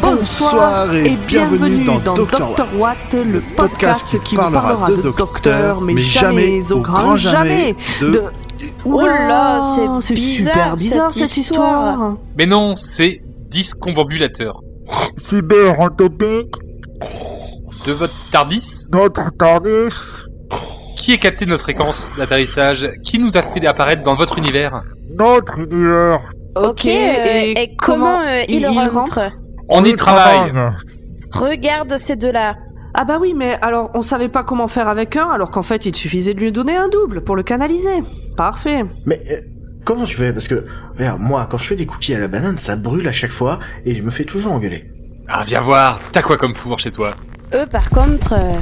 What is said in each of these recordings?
Bonsoir et, bienvenue, dans, Doctor Watt, le podcast, qui, vous parlera de, docteur, mais, jamais, au grand jamais, de... Oh là, c'est super bizarre cette, histoire. Mais non, c'est discombobulateur. Cyber utopique. De votre TARDIS Notre TARDIS. Qui a capté notre fréquence d'atterrissage Qui nous a fait apparaître dans votre univers Notre univers. Ok, et, comment, euh, il, rentre, On y travaille. Regarde ces deux-là. Ah bah oui, mais alors on savait pas comment faire avec un, alors qu'en fait il suffisait de lui donner un double pour le canaliser. Parfait. Mais euh, comment tu fais? Parce que, regarde, moi, quand je fais des cookies à la banane, ça brûle à chaque fois et je me fais toujours engueuler. Ah, viens voir, t'as quoi comme pouvoir chez toi? Eux, par contre... euh,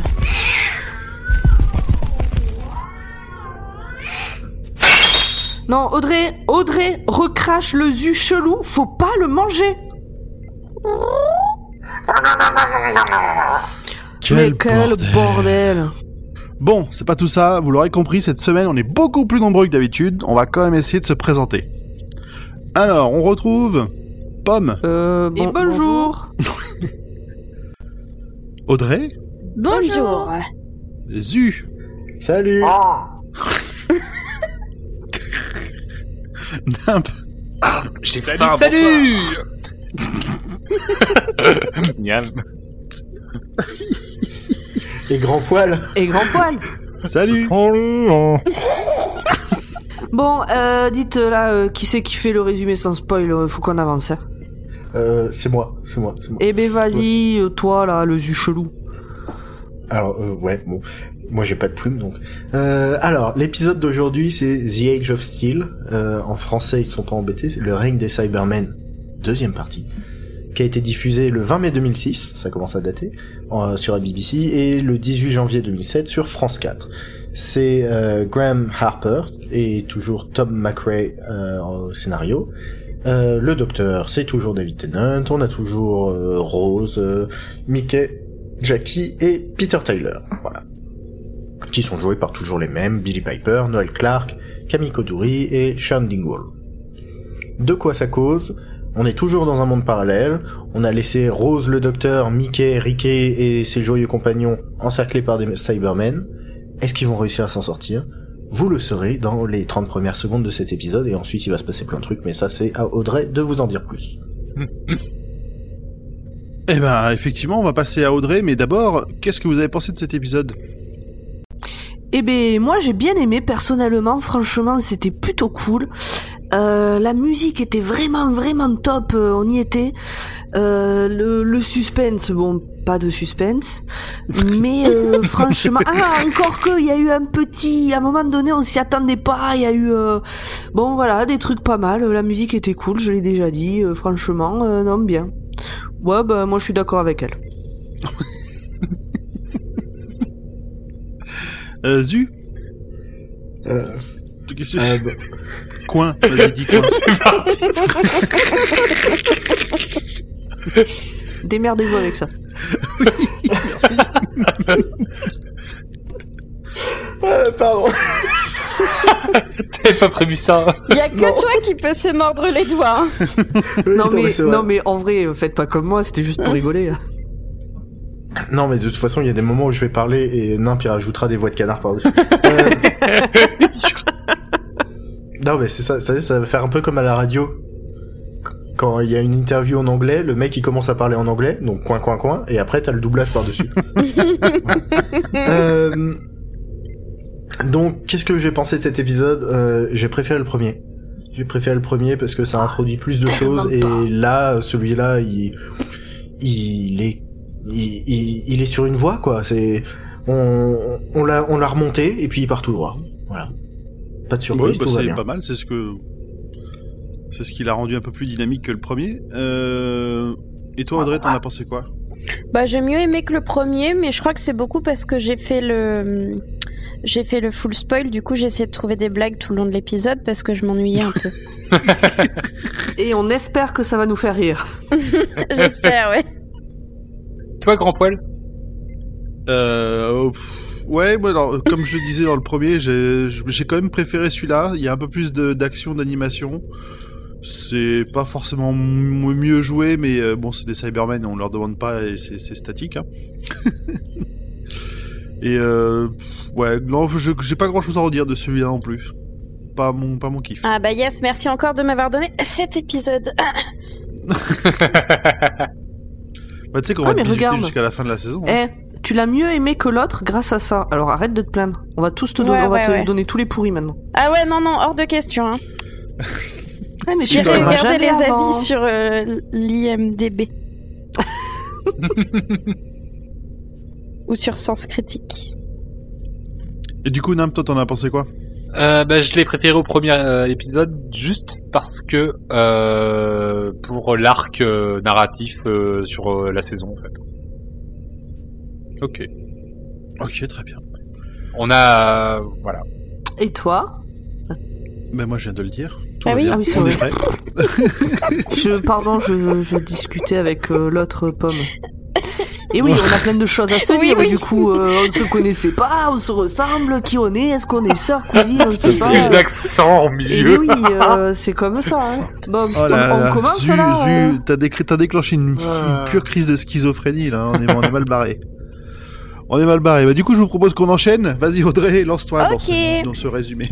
Non, Audrey, Audrey, recrache le zu chelou, faut pas le manger. mais quel bordel. Bon, c'est pas tout ça, vous l'aurez compris, cette semaine on est beaucoup plus nombreux que d'habitude, on va quand même essayer de se présenter. Alors, on retrouve Pomme, Euh, bon- Et bonjour. Audrey, Bonjour. Zu, Salut Nimp, J'ai Salut, faim, salut Miam. Et grand poil Et grand poil. salut. Bon, euh, dites euh, là, euh, qui c'est qui fait le résumé sans spoil Faut qu'on avance. Hein. Euh, C'est moi, c'est moi, c'est moi. Eh ben vas-y, euh, toi là, le zu chelou. Alors, euh, ouais, bon. Moi, j'ai pas de plume, donc. Euh, alors, l'épisode d'aujourd'hui, c'est The Age of Steel. En français, ils sont pas embêtés. C'est le règne des Cybermen, deuxième partie, qui a été diffusé le 20 mai 2006, ça commence à dater, sur la BBC, et le 18 janvier 2007 sur France 4. C'est euh, Graham Harper et toujours Tom McRae euh, au scénario. Euh, le docteur, c'est toujours David Tennant. On a toujours euh, Rose, euh, Mickey, Jackie et Peter Tyler. Voilà. Qui sont joués par toujours les mêmes, Billy Piper, Noel Clark, Camille Koduri et Sean Dingwall. De quoi ça cause? On est toujours dans un monde parallèle, on a laissé Rose le docteur, Mickey, Ricky et ses joyeux compagnons encerclés par des Cybermen. Est-ce qu'ils vont réussir à s'en sortir? Vous le saurez dans les 30 premières secondes de cet épisode et ensuite il va se passer plein de trucs, mais ça c'est à Audrey de vous en dire plus. Eh ben, effectivement, on va passer à Audrey, mais d'abord, qu'est-ce que vous avez pensé de cet épisode? Eh ben moi j'ai bien aimé personnellement, franchement c'était plutôt cool. Euh, la musique était vraiment vraiment top, euh, on y était. Euh, le, le suspense, bon pas de suspense, mais euh, franchement, ah encore que il y a eu un petit, à un moment donné on s'y attendait pas, il y a eu, euh, bon voilà des trucs pas mal. La musique était cool, je l'ai déjà dit, euh, franchement euh, non bien. Ouais bah moi je suis d'accord avec elle. euh, Zu? Euh, Qu'est-ce que euh, c'est? bah, Coin, vas-y, dis coin. C'est parti Démerdez-vous avec ça. Euh, pardon. T'avais pas prévu ça Y a que toi qui peux se mordre les doigts. Oui, Non mais non mais en vrai euh, faites pas comme moi, c'était juste pour rigoler. hein. Non, mais de toute façon, il y a des moments où je vais parler et Nimp il rajoutera des voix de canard par-dessus. Euh, non, mais c'est ça, ça, ça va faire un peu comme à la radio. Quand il y a une interview en anglais, le mec il commence à parler en anglais, donc coin coin coin, et après t'as le doublage par-dessus. Euh, donc, qu'est-ce que j'ai pensé de cet épisode? Euh, J'ai préféré le premier. J'ai préféré le premier parce que ça introduit plus de choses et là, celui-là, il, il est, il, il, il est sur une voie quoi. C'est, on, on l'a, on l'a remonté et puis il part tout droit. Voilà. Pas de surprise, Ouais, bah, tout va c'est bien. pas mal, c'est ce que c'est ce qui l'a rendu un peu plus dynamique que le premier. Euh... Et toi, Audrey, t'en as pensé quoi? Bah j'ai mieux aimé que le premier, mais je crois que c'est beaucoup parce que j'ai fait le j'ai fait le full spoil. Du coup j'ai essayé de trouver des blagues tout le long de l'épisode parce que je m'ennuyais un peu. Et on espère que ça va nous faire rire. J'espère, ouais. Toi, grand poil? Euh, pff, ouais, moi, alors, comme je le disais dans le premier, j'ai j'ai quand même préféré celui-là. Il y a un peu plus de- d'action, d'animation. C'est pas forcément m- mieux joué, mais euh, bon, c'est des Cybermen, on leur demande pas et c'est c'est statique. Hein. et euh, ouais, non, je- j'ai pas grand-chose à redire de celui-là non plus. Pas mon, pas mon kiff. Ah bah yes, merci encore de m'avoir donné cet épisode. Bah, tu sais qu'on Ah, va regarde. jusqu'à la fin de la saison. hein. Eh, tu l'as mieux aimé que l'autre grâce à ça. Alors arrête de te plaindre. On va tous te donner, Ouais, on va ouais, te ouais. donner tous les pourris maintenant. Ah ouais, non, non, hors de question. Hein. Ah, mais regarder jamais les avant. avis sur euh, l'IMDB. Ou sur Sens Critique. Et du coup, Nam, toi, t'en as pensé quoi? Euh, bah, je l'ai préféré au premier euh, épisode juste parce que euh, pour l'arc euh, narratif euh, sur euh, la saison en fait. Ok. Ok, très bien. On a euh, voilà. Et toi? Ben moi, je viens de le dire. Tout Ah va oui. bien. Ah oui, c'est vrai. prêt. je, Pardon, je, je discutais avec euh, l'autre pomme. Et oui, on a plein de choses à se Oui, dire. oui. Du coup, euh, on se connaissait pas, on se ressemble, qui on est, est-ce qu'on est sœurs, cousines, on sait C'est pas. d'accent au Et milieu. oui, euh, c'est comme ça. Hein. Bon, Oh là on, on là, commence zu, là. euh. zu, t'as décrit- t'as déclenché une, une pure crise de schizophrénie là. On est, on est mal barré. On est mal barré. Bah, du coup, je vous propose qu'on enchaîne. Vas-y, Audrey, lance-toi dans, ce, dans ce résumé.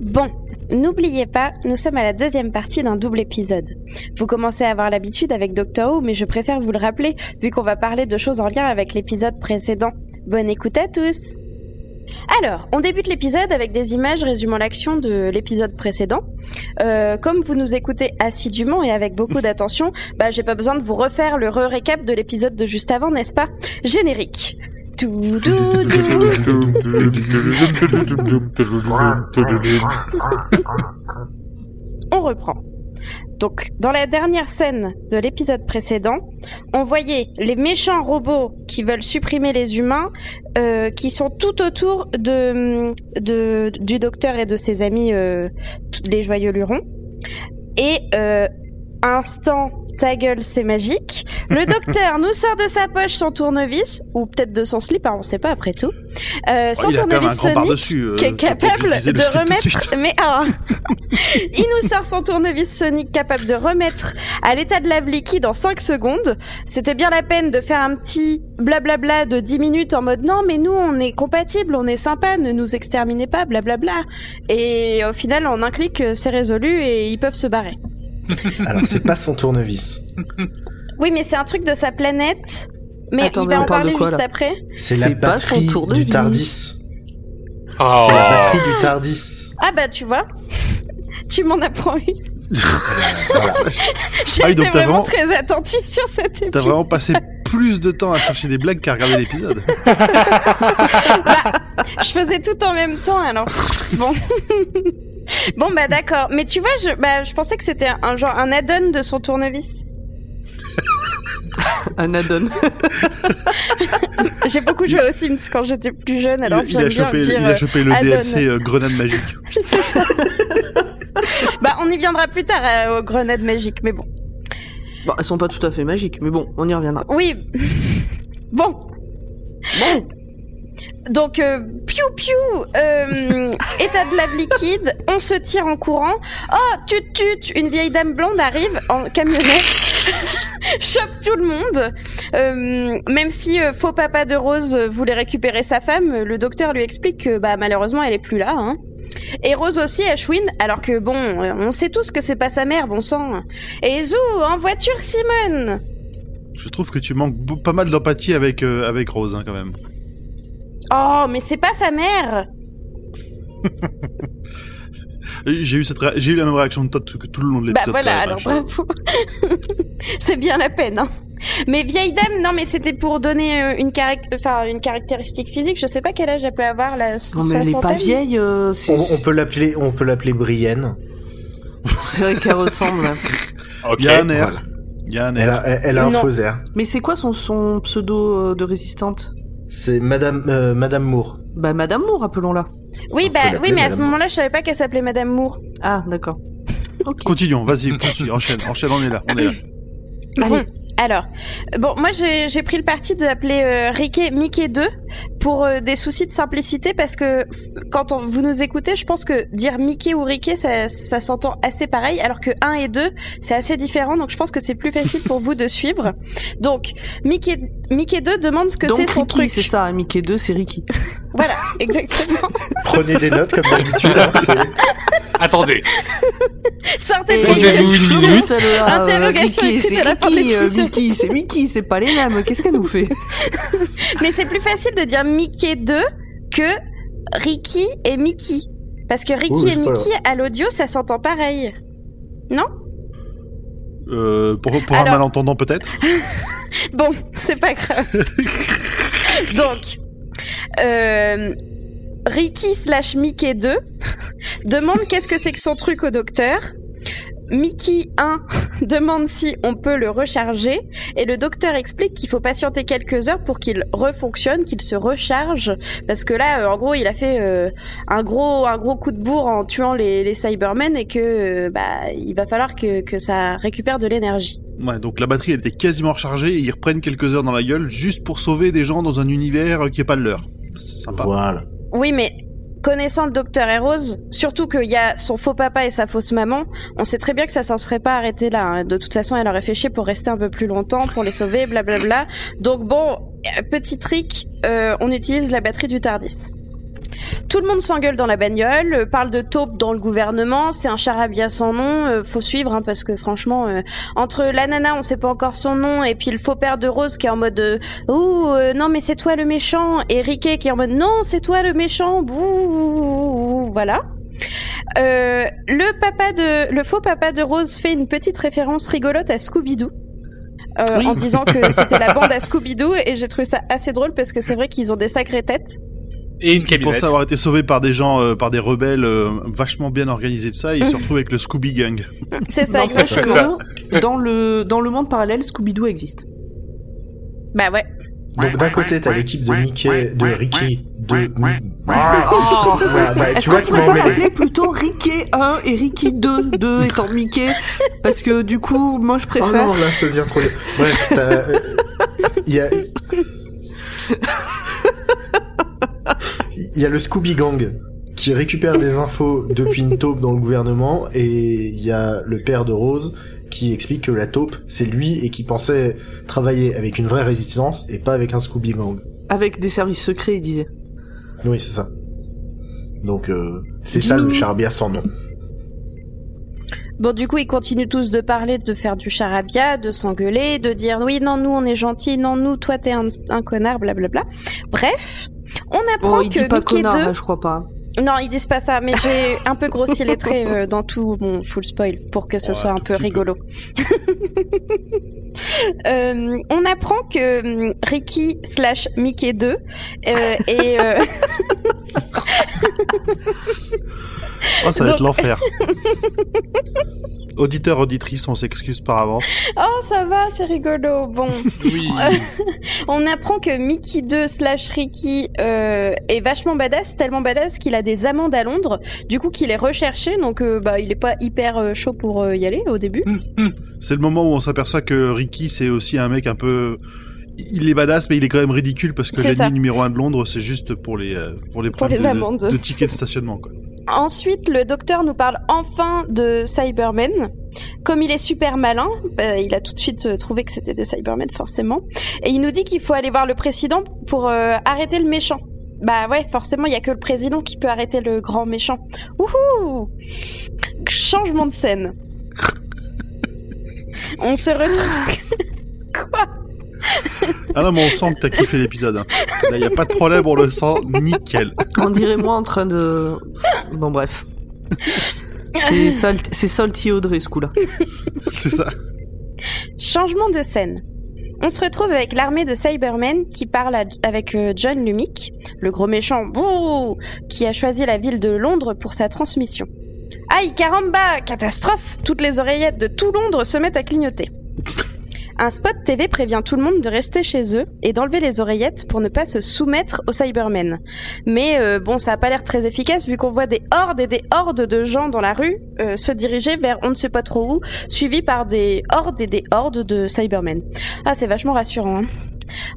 Bon, n'oubliez pas, nous sommes à la deuxième partie d'un double épisode. Vous commencez à avoir l'habitude avec Doctor Who, mais je préfère vous le rappeler, vu qu'on va parler de choses en lien avec l'épisode précédent. Bonne écoute à tous alors, on débute l'épisode avec des images résumant l'action de l'épisode précédent. Euh, comme vous nous écoutez assidûment et avec beaucoup d'attention, bah j'ai pas besoin de vous refaire le re-récap de l'épisode de juste avant, n'est-ce pas? Générique. On reprend. Donc, dans la dernière scène de l'épisode précédent, on voyait les méchants robots qui veulent supprimer les humains, euh, qui sont tout autour de, de du docteur et de ses amis, euh, les joyeux lurons. Et euh, instant, ta gueule, c'est magique. Le docteur nous sort de sa poche son tournevis, ou peut-être de son slip, hein, on sait pas après tout. Euh, son Oh, tournevis par-dessus. euh, qui est capable de remettre. Mais ah, il nous sort son tournevis sonique capable de remettre à l'état de lave liquide en 5 secondes. C'était bien la peine de faire un petit blablabla de 10 minutes en mode non mais nous on est compatibles, on est sympa, ne nous exterminez pas, blablabla. Et au final en un clic euh, c'est résolu et ils peuvent se barrer. Alors, c'est pas son tournevis. Oui mais c'est un truc de sa planète. Mais Attends, il mais va on en parle de parler quoi, juste là après. C'est la C'est pas son batterie tournevis. du Tardis. Oh. C'est la batterie du Tardis. Ah bah tu vois, tu m'en apprends une. Voilà. J'ai Ah oui, été t'as vraiment vraiment- très attentif sur cet épisode. T'as vraiment passé plus de temps à chercher des blagues qu'à regarder l'épisode. Je faisais tout en même temps, alors bon. bon bah d'accord, mais tu vois, je, bah, je pensais que c'était un, genre un add-on de son tournevis. Un add-on. J'ai beaucoup joué aux Sims quand j'étais plus jeune, alors il, il j'aime a bien chopé, dire. il a chopé le add-on. DLC euh, Grenade Magique. C'est ça. bah on y viendra plus tard euh, aux grenades magiques, mais bon. Bon, elles sont pas tout à fait magiques, mais bon, on y reviendra. Oui. bon. Bon, Donc, euh, piou piou, euh, état de lave liquide, on se tire en courant. Oh, tut tut, une vieille dame blonde arrive en camionnette, chope tout le monde. Euh, même si euh, faux papa de Rose voulait récupérer sa femme, le docteur lui explique que bah malheureusement elle est plus là. Hein. Et Rose aussi chouine, alors que bon, euh, on sait tous que c'est pas sa mère, bon sang. Et Zou, en voiture Simone. Je trouve que tu manques pas mal d'empathie avec, euh, avec Rose, hein, quand même. Oh, mais c'est pas sa mère. J'ai eu, cette ré- j'ai eu la même réaction de toi tout, tout le long de Bah l'épisode. voilà, quand même, alors bravo. c'est bien la peine. Hein. Mais vieille dame, non, mais c'était pour donner euh, une, carac- enfin, une caractéristique physique. Je sais pas quel âge elle peut avoir, la non mais elle est pas vieille, euh, c'est On, on peut l'appeler, on peut l'appeler Brienne. c'est vrai qu'elle ressemble. hein. Ok. Il y a un air. Voilà. Il y a un Elle air. a, elle, elle a un faux air. Mais c'est quoi son, son pseudo euh, de résistante? C'est Madame, euh, Madame Moore. Bah Madame Moore, appelons-la. Oui, bah oui, mais à ce Madame moment-là, je savais pas qu'elle s'appelait Madame Moore. Ah, d'accord. Continuons, vas-y, continue, enchaîne, enchaîne, on est là, on est là. Allez. Bon, Alors, bon, moi j'ai j'ai pris le parti d'appeler euh, Ricky Mickey 2 pour euh, des soucis de simplicité parce que quand on, vous nous écoutez, je pense que dire Mickey ou Ricky, ça, ça s'entend assez pareil, alors que 1 et 2, c'est assez différent, donc je pense que c'est plus facile pour vous de suivre. Donc, Mickey, Mickey 2 demande ce que c'est son truc. c'est ça, Mickey 2, c'est Ricky. Voilà, exactement. Prenez des notes comme d'habitude. hein, Attendez. Sortez le Posez-vous Mickey. une minute. Interrogation Ricky, écrite c'est à la fin de Ricky, euh. Mickey, c'est Mickey, c'est pas les mêmes. Qu'est-ce qu'elle nous fait? Mais c'est plus facile de dire Mickey 2 que Ricky et Mickey. Parce que Ricky mais et Mickey, à l'audio, ça s'entend pareil. Euh, pour pour un malentendant peut-être? Bon, c'est pas grave. Donc, euh, Ricky slash Mickey 2 demande qu'est-ce que c'est que son truc au docteur. Mickey 1 demande si on peut le recharger et le docteur explique qu'il faut patienter quelques heures pour qu'il refonctionne, qu'il se recharge parce que là, euh, en gros, il a fait euh, un gros un gros coup de bourre en tuant les, les Cybermen et que euh, bah il va falloir que, que ça récupère de l'énergie. Ouais, donc la batterie elle était quasiment rechargée et ils reprennent quelques heures dans la gueule juste pour sauver des gens dans un univers qui est pas le leur. C'est Sympa. Voilà. Oui, mais connaissant le docteur et Rose, surtout qu'il y a son faux papa et sa fausse maman, on sait très bien que ça s'en serait pas arrêté là. hein. De toute façon, elle aurait fait chier pour rester un peu plus longtemps, pour les sauver, blablabla. Donc bon, euh, petit trick, euh, on utilise la batterie du Tardis. Tout le monde s'engueule dans la bagnole, euh, parle de taupe dans le gouvernement, c'est un charabia sans nom, euh, faut suivre hein, parce que franchement, euh, entre la nana, on sait pas encore son nom, et puis le faux père de Rose qui est en mode Ouh, non mais c'est toi le méchant, et Riquet qui est en mode non c'est toi le méchant, bouh, voilà. Euh, le papa de, le faux papa de Rose fait une petite référence rigolote à Scooby-Doo. euh, Oui. En disant que c'était la bande à Scooby-Doo et j'ai trouvé ça assez drôle parce que c'est vrai qu'ils ont des sacrées têtes. Et une Ils camionnette. pensaient avoir été sauvés par des gens, euh, par des rebelles euh, vachement bien organisés, tout ça, et ils se retrouvent avec le Scooby Gang. C'est ça, Non, exactement. dans le dans le monde parallèle, Scooby-Doo existe. Bah ouais. Donc d'un côté, t'as l'équipe de Mickey, de Ricky, de... Oh. Voilà, bah, tu vois, tu m'as emmêlé. plutôt Ricky 1 et Ricky 2, 2 étant Mickey? Parce que du coup, moi je Oh préfère. non, là, ça devient trop... Bref, t'as... euh, Il y a... Il y a le Scooby Gang qui récupère des infos depuis une taupe dans le gouvernement et il y a le père de Rose qui explique que la taupe c'est lui et qui pensait travailler avec une vraie résistance et pas avec un Scooby Gang. Avec des services secrets, il disait. Oui, c'est ça. Donc euh, c'est ça le charabia sans nom. Bon, du coup, ils continuent tous de parler, de faire du charabia, de s'engueuler, de dire oui, non, nous, on est gentils, non, nous, toi, t'es un, un connard, blablabla. Bref, on apprend Bon, il que dit pas Mickey connard, 2... hein, je crois pas. Non, ils disent pas ça, mais j'ai un peu grossi les traits euh, dans tout mon full spoil pour que ce Ouais, soit un peu rigolo. Euh, on apprend que hum, Ricky slash Mickey 2 euh, et euh, Oh, ça va être l'enfer. Auditeurs, auditrices, on s'excuse par avance. oh ça va c'est rigolo bon Oui. on apprend que Mickey 2 slash Ricky euh, est vachement badass tellement badass qu'il a des amendes à Londres du coup qu'il est recherché donc euh, bah il est pas hyper euh, chaud pour euh, y aller au début C'est le moment où on s'aperçoit que Ricky, c'est aussi un mec un peu. Il est badass, mais il est quand même ridicule parce que l'ennemi numéro un de Londres, c'est juste pour les euh, pour les Pour problèmes les de, amendes. de tickets de stationnement. Quoi. Ensuite, le docteur nous parle enfin de Cybermen. Comme il est super malin, bah, il a tout de suite euh, trouvé que c'était des Cybermen, forcément. Et il nous dit qu'il faut aller voir le président pour euh, arrêter le méchant. Bah ouais, forcément, il y a que le président qui peut arrêter le grand méchant. Wouhou Changement de scène. On se retrouve... Quoi? Ah non, mais on sent que t'as kiffé l'épisode. hein. Là, y a pas de problème, on le sent nickel. On dirait moi en train de. Bon, bref. C'est sal- c'est Salty Audrey ce coup-là. C'est ça. Changement de scène. On se retrouve avec l'armée de Cybermen qui parle avec euh, John Lumick, le gros méchant bouh, qui a choisi la ville de Londres pour sa transmission. Aïe caramba, catastrophe Toutes les oreillettes de tout Londres se mettent à clignoter. Un spot TV prévient tout le monde de rester chez eux et d'enlever les oreillettes pour ne pas se soumettre aux Cybermen. Mais euh, bon, ça a pas l'air très efficace vu qu'on voit des hordes et des hordes de gens dans la rue euh, se diriger vers on ne sait pas trop où, suivis par des hordes et des hordes de Cybermen. Ah, c'est vachement rassurant. Hein.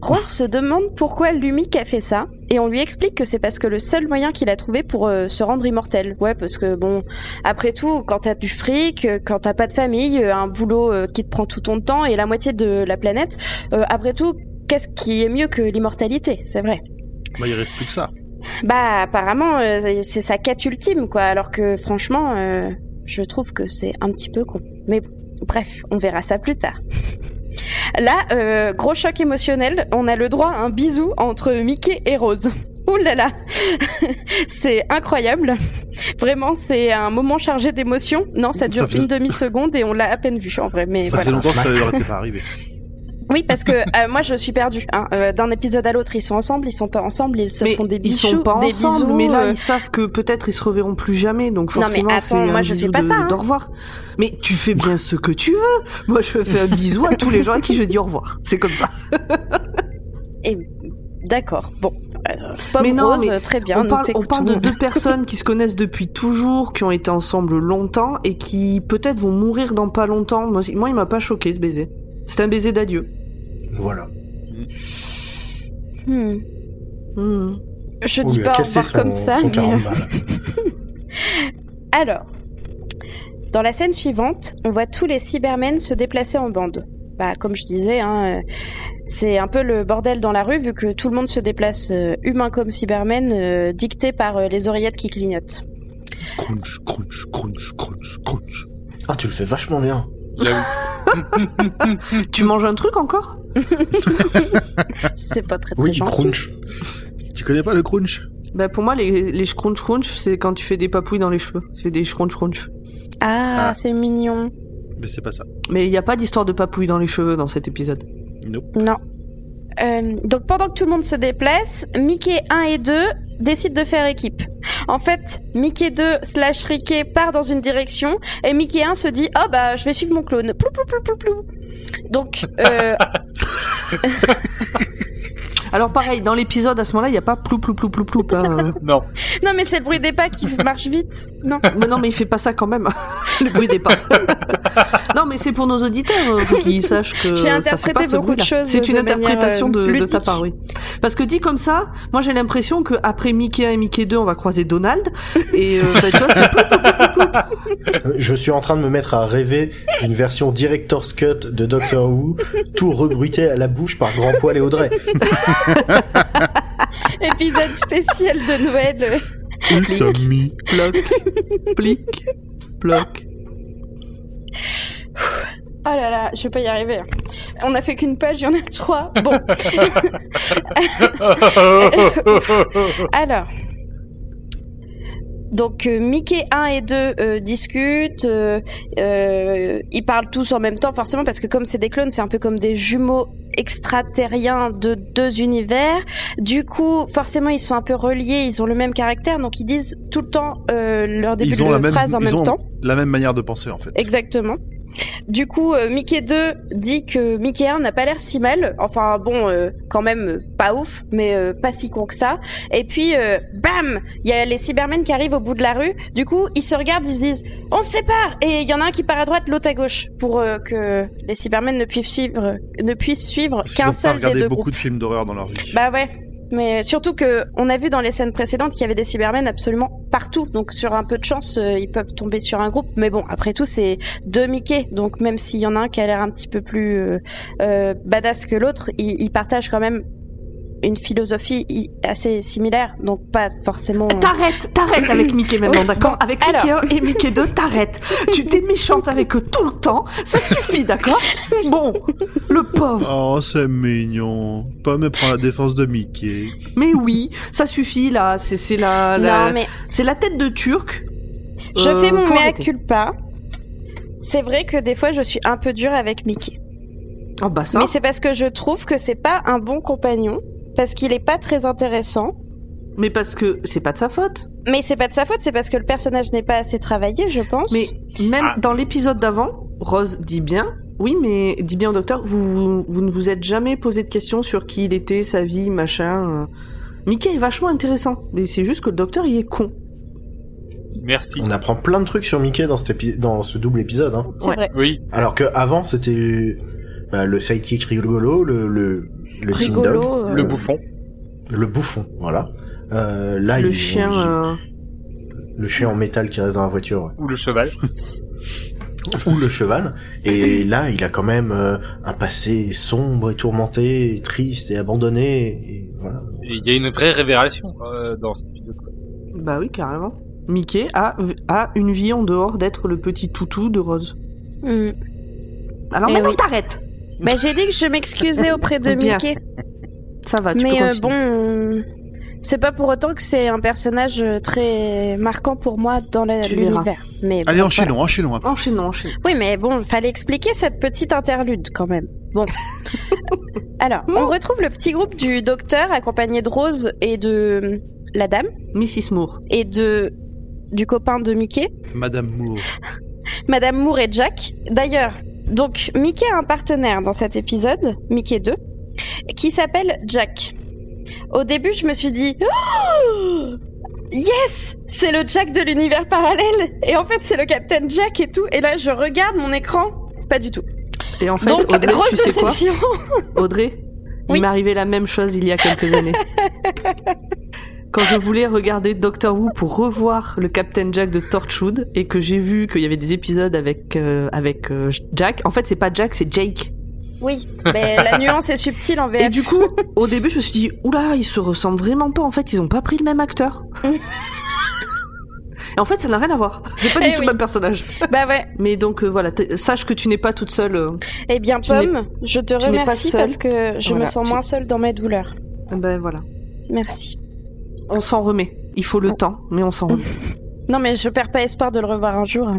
Rose se demande pourquoi Lumic a fait ça, et on lui explique que c'est parce que le seul moyen qu'il a trouvé pour euh, se rendre immortel. Ouais, parce que bon, après tout, quand t'as du fric, euh, quand t'as pas de famille, euh, un boulot euh, qui te prend tout ton temps et la moitié de la planète, euh, après tout, qu'est-ce qui est mieux que l'immortalité C'est vrai. Bah, il reste plus que ça. Bah, apparemment, c'est sa quête ultime, quoi. Alors que franchement, je trouve que c'est un petit peu con. Mais bon, bref, on verra ça plus tard. Là, euh, gros choc émotionnel, on a le droit à un bisou entre Mickey et Rose. Ouh là là, c'est incroyable. Vraiment, c'est un moment chargé d'émotions. Non, ça dure Ça faisait- une demi-seconde et on l'a à peine vu en vrai. Mais ça voilà. faisait longtemps que ça leur était pas arrivé. Oui, parce que euh, moi je suis perdue. Hein. Euh, D'un épisode à l'autre, ils sont ensemble, ils sont pas ensemble, ils se mais font des ils bisous, sont pas des ensemble, bisous. mais là euh, ils savent que peut-être ils se reverront plus jamais, donc Non, mais forcément c'est un moi, je fais bisou pas de, ça, hein. d'au revoir. Mais tu fais bien ce que tu veux. Moi je fais un bisou à tous les gens à qui je dis au revoir. C'est comme ça. Et d'accord, bon. Pomme Mais non, Rose, mais très bien. on parle, on parle de deux personnes qui se connaissent depuis toujours, qui ont été ensemble longtemps et qui peut-être vont mourir dans pas longtemps. Moi, moi il m'a pas choqué ce baiser. C'est un baiser d'adieu. Voilà. Hmm. Hmm. Je On dis pas au cassé revoir son, comme ça. son mais- 40 balles. Alors, dans la scène suivante, on voit tous les Cybermen se déplacer en bande. Bah, comme je disais, hein, euh, c'est un peu le bordel dans la rue vu que tout le monde se déplace euh, humain comme Cybermen, euh, dicté par euh, les oreillettes qui clignotent. Crunch, crunch, crunch, crunch, crunch. Ah, tu le fais vachement bien. Tu manges un truc encore C'est pas très très Oui, gentil. crunch. Tu connais pas le crunch? Bah pour moi les les scrunch crunch c'est quand tu fais des papouilles dans les cheveux. Tu fais des scrunch crunch. Ah, Ah. c'est mignon. Mais c'est pas ça. Mais il n'y a pas d'histoire de papouilles dans les cheveux dans cet épisode. Nope. Non. Euh, donc pendant que tout le monde se déplace, Mickey 1 et 2 décident de faire équipe. En fait, Mickey 2 slash Ricky part dans une direction et Mickey 1 se dit « Oh bah je vais suivre mon clone. Plou. » Donc, euh, Alors pareil, dans l'épisode à ce moment-là, il n'y a pas plou plou plou plou plou. hein. Non. non mais c'est le bruit des pas qui marche vite. Non. mais non, mais il fait pas ça quand même. le bruit des pas. non, mais c'est pour nos auditeurs euh, faut qu'ils sachent que J'ai ça interprété fait pas ce beaucoup de bruit-là. choses C'est une de interprétation de, euh, de ta ludique. part, oui. Parce que dit comme ça, moi j'ai l'impression que après Mickey 1 et Mickey 2, on va croiser Donald et euh, bah, tu vois, c'est plou, plou, plou, plou, plou. Euh, Je suis en train de me mettre à rêver d'une version Director's Cut de Doctor Who, tout rebruité à la bouche par Grand Poil et Audrey. Épisode spécial de Noël. Insomnie. Ploc, plic, ploc. Oh là là, je vais pas y arriver. On a fait qu'une page, il y en a trois. Bon. Alors. Donc euh, Mickey 1 et 2 euh, discutent, euh, euh, ils parlent tous en même temps forcément parce que comme c'est des clones, c'est un peu comme des jumeaux extraterriens de deux univers. Du coup, forcément, ils sont un peu reliés, ils ont le même caractère, donc ils disent tout le temps euh, leur début Ils ont de la même, phrase en ils même ont temps. la même manière de penser en fait. Exactement. Du coup, euh, Mickey 2 dit que Mickey 1 n'a pas l'air si mal. Enfin bon, euh, quand même euh, pas ouf, mais euh, pas si con que ça. Et puis, euh, bam Il y a les Cybermen qui arrivent au bout de la rue. Du coup, ils se regardent, ils se disent « On se sépare !» Et il y en a un qui part à droite, l'autre à gauche, pour que les Cybermen ne puissent suivre, ne puissent qu'un pas seul des regardé deux beaucoup groupes. de films d'horreur dans leur vie. Bah ouais. Mais surtout que on a vu dans les scènes précédentes qu'il y avait des Cybermen absolument partout. Donc sur un peu de chance, euh, ils peuvent tomber sur un groupe. Mais bon, après tout, c'est deux Mickey. Donc même s'il y en a un qui a l'air un petit peu plus euh, euh, badass que l'autre, ils, ils partagent quand même une philosophie assez similaire. Donc pas forcément. T'arrêtes, t'arrêtes avec Mickey maintenant, d'accord Avec alors. Mickey 1 et Mickey 2, t'arrêtes. Tu t'es méchante avec eux tout le temps, ça suffit, d'accord Bon, le pauvre. Oh, c'est mignon. Pomme prend la défense de Mickey. Mais oui, ça suffit là, c'est la, mais c'est la tête de Turc. je Euh, fais mon faut mea culpa. C'est vrai que des fois je suis un peu dure avec Mickey. Oh bah ça. Mais c'est parce que je trouve que c'est pas un bon compagnon, parce qu'il est pas très intéressant. Mais parce que c'est pas de sa faute. Mais c'est pas de sa faute, c'est parce que le personnage n'est pas assez travaillé, je pense. Mais même Ah. dans l'épisode d'avant, Rose dit bien, Oui, mais dis bien au docteur, vous, vous ne vous êtes jamais posé de questions sur qui il était, sa vie, machin. euh. Mickey est vachement intéressant, mais c'est juste que le docteur il est con. Merci. On apprend plein de trucs sur Mickey dans, cet épi- dans ce double épisode. Hein. C'est Ouais. vrai. Oui, Alors que avant c'était bah, le sidekick rigolo, le le le dog, Rigolo. euh, le bouffon. le bouffon, voilà. Euh, là, le ils- chien. euh, le chien en métal qui reste dans la voiture, ouais. Ou le cheval. ou le cheval. Et là, il a quand même euh, un passé sombre et tourmenté, et triste et abandonné. Et voilà. Et il y a une vraie révélation euh, dans cet épisode. Bah oui, carrément. Mickey a, a une vie en dehors d'être le petit toutou de Rose. hmm. Alors Eh maintenant oui. t'arrêtes Bah, j'ai dit que je m'excusais auprès de Bien. Mickey. Ça va, tu Mais peux euh, bon, c'est pas pour autant que c'est un personnage euh, très marquant pour moi dans la- Tu verras. l'univers. Mais Allez, bon, enchaînons, enchaînons. un peu. Enchaînons, enchaînons. Oui, mais bon, fallait expliquer cette petite interlude quand même. Bon. Alors, on retrouve le petit groupe du docteur accompagné de Rose et de euh, la dame Mrs. Moore. et de du copain de Mickey, Madame Moore. Madame Moore et Jack. D'ailleurs, donc Mickey a un partenaire dans cet épisode, Mickey 2, qui s'appelle Jack. Au début, je me suis dit Oh Yes C'est le Jack de l'univers parallèle Et en fait, c'est le Captain Jack et tout. Et là, je regarde mon écran. Pas du tout. Et en fait, Donc, Audrey, grosse tu sais quoi. Audrey, Oui. il m'est arrivé la même chose il y a quelques années. Quand je voulais regarder Doctor Who pour revoir le Captain Jack de Torchwood et que j'ai vu qu'il y avait des épisodes avec euh, avec euh, Jack, en fait c'est pas Jack, c'est Jake. Oui, mais la nuance est subtile en VF. Et du coup, au début, je me suis dit, oula, ils se ressemblent vraiment pas. En fait, ils ont pas pris le même acteur. Et en fait, ça n'a rien à voir. C'est pas du Eh tout oui. le même personnage. Bah ouais. Mais donc euh, voilà, sache que tu n'es pas toute seule. euh. Eh bien, Pomme, je te remercie parce que je me sens moins seule dans mes douleurs. Ben voilà, Merci. On s'en remet. Il faut le temps, mais on s'en remet. Non, mais je perds pas espoir de le revoir un jour.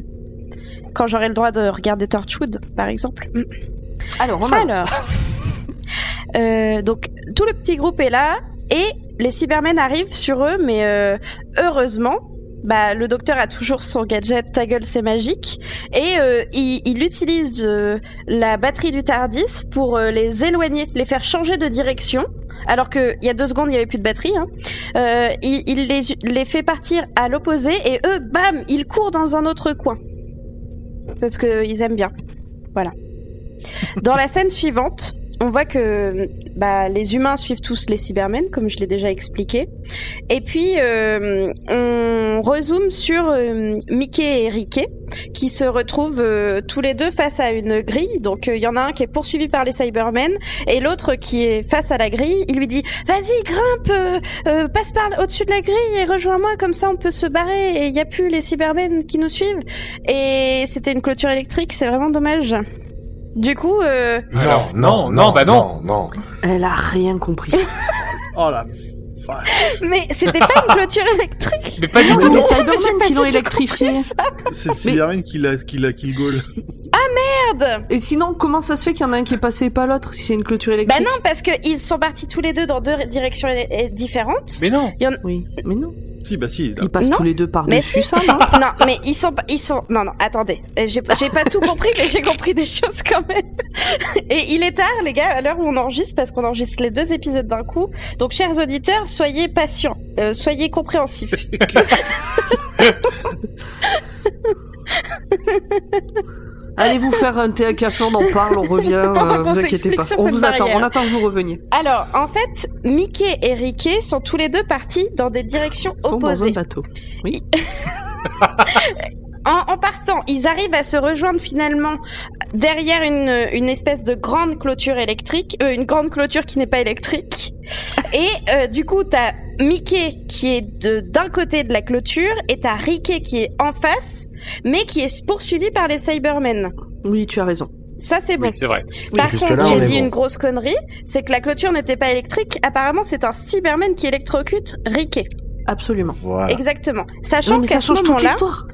Quand j'aurai le droit de regarder Torchwood, par exemple. Alors, on. Alors, Euh, donc tout le petit groupe est là et les Cybermen arrivent sur eux, mais euh, heureusement, bah, le docteur a toujours son gadget, ta gueule c'est magique, et euh, il, il utilise euh, la batterie du Tardis pour euh, les éloigner, les faire changer de direction. Alors qu'il y a deux secondes, il n'y avait plus de batterie. Hein. Euh, il les, les fait partir à l'opposé et eux, bam, ils courent dans un autre coin. Parce qu'ils aiment bien. Voilà. Dans la scène suivante, on voit que bah, les humains suivent tous les Cybermen, comme je l'ai déjà expliqué. Et puis, euh, on rezoome sur euh, Mickey et Ricky, qui se retrouvent euh, tous les deux face à une grille. Donc, il y en a un qui est poursuivi par les Cybermen, et l'autre qui est face à la grille. Il lui dit « Vas-y, grimpe, passe par au-dessus de la grille et rejoins-moi, comme ça on peut se barrer, et il n'y a plus les Cybermen qui nous suivent. » Et c'était une clôture électrique, c'est vraiment dommage. Du coup, euh, Alors, non, non, bah non. non. Elle a rien compris. Oh la vache. mais c'était pas une clôture électrique. Mais pas du C'est tout. Cybermen pas qui l'ont électrifié. C'est Cyberman qui l'a, qui l'a, qui le gaule. Merde. Et sinon, comment ça se fait qu'il y en a un qui est passé et pas l'autre si c'est une clôture Bah électrique? non, parce que ils sont partis tous les deux dans deux directions é- différentes. Mais non. Oui, mais non. Si, bah si. là. Ils passent Non. tous les deux Mais par-dessus si. ça, non non, mais ils sont, pas- ils sont. Non, non, attendez. Euh, J'ai j'ai pas tout compris, mais j'ai compris des choses quand même. Et il est tard, les gars, à l'heure où on enregistre, parce qu'on enregistre les deux épisodes d'un coup. Donc, chers auditeurs, soyez patients, Euh, soyez compréhensifs. Allez vous faire un thé à café, on en parle, on revient. Euh, vous inquiétez pas. On vous attend, on attend que vous reveniez. Alors, en fait, Mickey et Ricky sont tous les deux partis dans des directions Ils sont dans opposées. un bateau. En, en partant, ils arrivent à se rejoindre finalement derrière une, une espèce de grande clôture électrique, euh, une grande clôture qui n'est pas électrique. Et euh, du coup, t'as Mickey qui est de d'un côté de la clôture et t'as Ricky qui est en face, mais qui est poursuivi par les Cybermen. Oui, tu as raison. Ça, c'est bon. Oui, c'est vrai. Par contre, on j'ai dit bon. une grosse connerie, c'est que la clôture n'était pas électrique. Apparemment, c'est un Cyberman qui électrocute Ricky. Absolument. Voilà. Exactement. Non, Sachant mais qu'à ça ce change toute moment-là, l'histoire.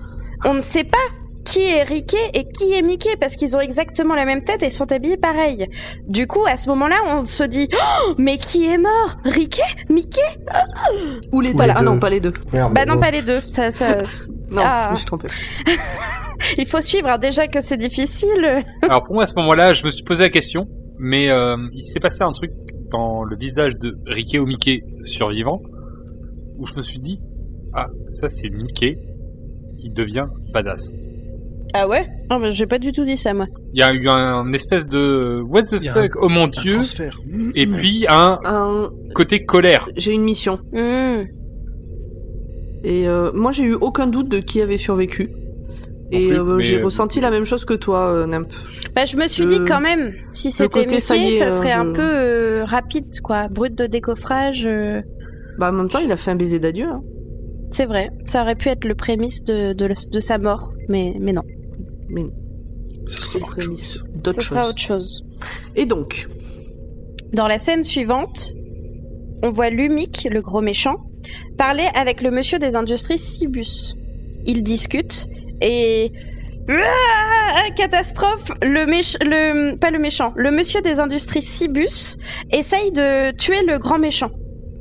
On ne sait pas qui est Ricky et qui est Mickey parce qu'ils ont exactement la même tête et sont habillés pareil. Du coup, à ce moment-là, on se dit oh, mais qui est mort? Ricky Mickey? Ou les deux. Ou les Ah non, pas les deux. Merde, Bah mais non, bon. pas les deux. Ça, ça. Non, Ah. je me suis trompée. Il faut suivre, hein, déjà que c'est difficile. Alors pour moi à ce moment-là, je me suis posé la question, mais euh, il s'est passé un truc dans le visage de Ricky ou Mickey survivant, où je me suis dit, ah ça c'est Mickey qui devient badass. Ah ouais? Ah mais j'ai pas du tout dit ça moi. Il y a eu un espèce de what the fuck, oh mon dieu, transfert. et puis un Un- côté colère. J'ai une mission. Hmm. Et euh, moi, j'ai eu aucun doute de qui avait survécu. Et euh, mais, j'ai ressenti la même chose que toi, euh, Nimp. Bah, je me suis dit quand même, si c'était Mickey, ça est, ça euh, serait un peu euh, rapide, quoi. Brut de décoffrage. euh, Bah, en même temps, il a fait un baiser d'adieu. Hein. C'est vrai, ça aurait pu être le prémisse de, de, de sa mort, mais, mais non. Mais Ce c'est sera autre chose. d'autre Ce sera chose. autre chose. Et donc, Dans la scène suivante, on voit Lumic, le gros méchant, parler avec le monsieur des industries Cibus. Ils discutent et... Ah, catastrophe Le méch... le pas le méchant, le monsieur des industries Cibus essaye de tuer le grand méchant.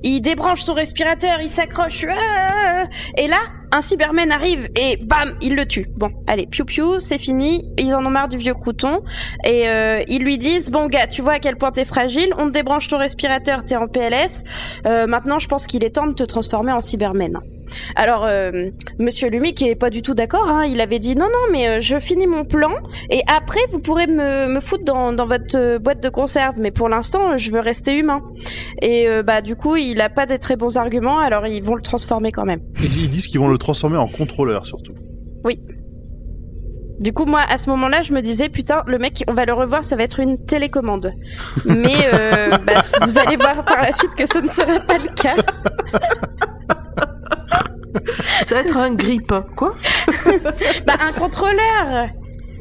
Il débranche son respirateur, il s'accroche. Ah Et là, un Cyberman arrive et bam, il le tue. Bon, allez, piou piou, c'est fini. Ils en ont marre du vieux crouton. Et euh, ils lui disent Bon, gars, tu vois à quel point t'es fragile, on te débranche ton respirateur, t'es en PLS. Euh, maintenant, je pense qu'il est temps de te transformer en Cyberman. Alors, euh, Monsieur Lumi, qui est pas du tout d'accord, hein, il avait dit Non, non, mais je finis mon plan et après, vous pourrez me, me foutre dans, dans votre boîte de conserve. Mais pour l'instant, je veux rester humain. Et bah, du coup, il a pas des très bons arguments, alors ils vont le transformer quand même. Ils disent qu'ils vont le transformer en contrôleur surtout. Du coup, moi, à ce moment-là, je me disais, putain, le mec, on va le revoir, ça va être une télécommande. Mais euh, bah, vous allez voir par la suite que ce ne sera pas le cas. ça va être un grip. Quoi? Bah, un contrôleur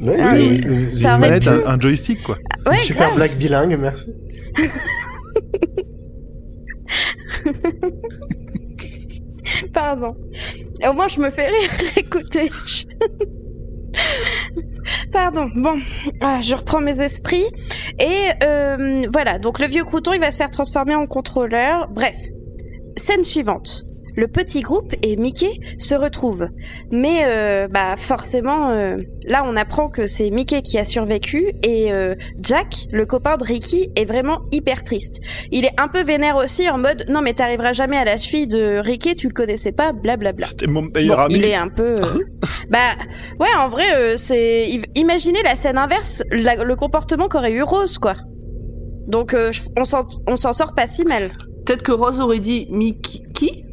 Ouais, Ah oui. Ça Une manette, pu. un, un joystick quoi. Ouais, une super grave. blague bilingue, merci. Pardon. Au moins, je me fais rire. Écoutez. je- Pardon. Bon, Ah, je reprends mes esprits. Et euh, voilà. Donc, le vieux crouton, il va se faire transformer en contrôleur. Bref. Scène suivante. Le petit groupe et Mickey se retrouvent. Mais euh, bah forcément, euh, là on apprend que c'est Mickey qui a survécu et euh, Jack, le copain de Ricky, est vraiment hyper triste. Il est un peu vénère aussi en mode non mais t'arriveras jamais à la cheville de Ricky, tu le connaissais pas, blablabla. C'était mon meilleur Bon, ami. il est un peu. euh, bah, ouais, en vrai, euh, c'est. Imaginez la scène inverse, la- le comportement qu'aurait eu Rose, quoi. Donc, euh, on s'en on s'en sort pas si mal. Peut-être que Rose aurait dit Mickey. Qui?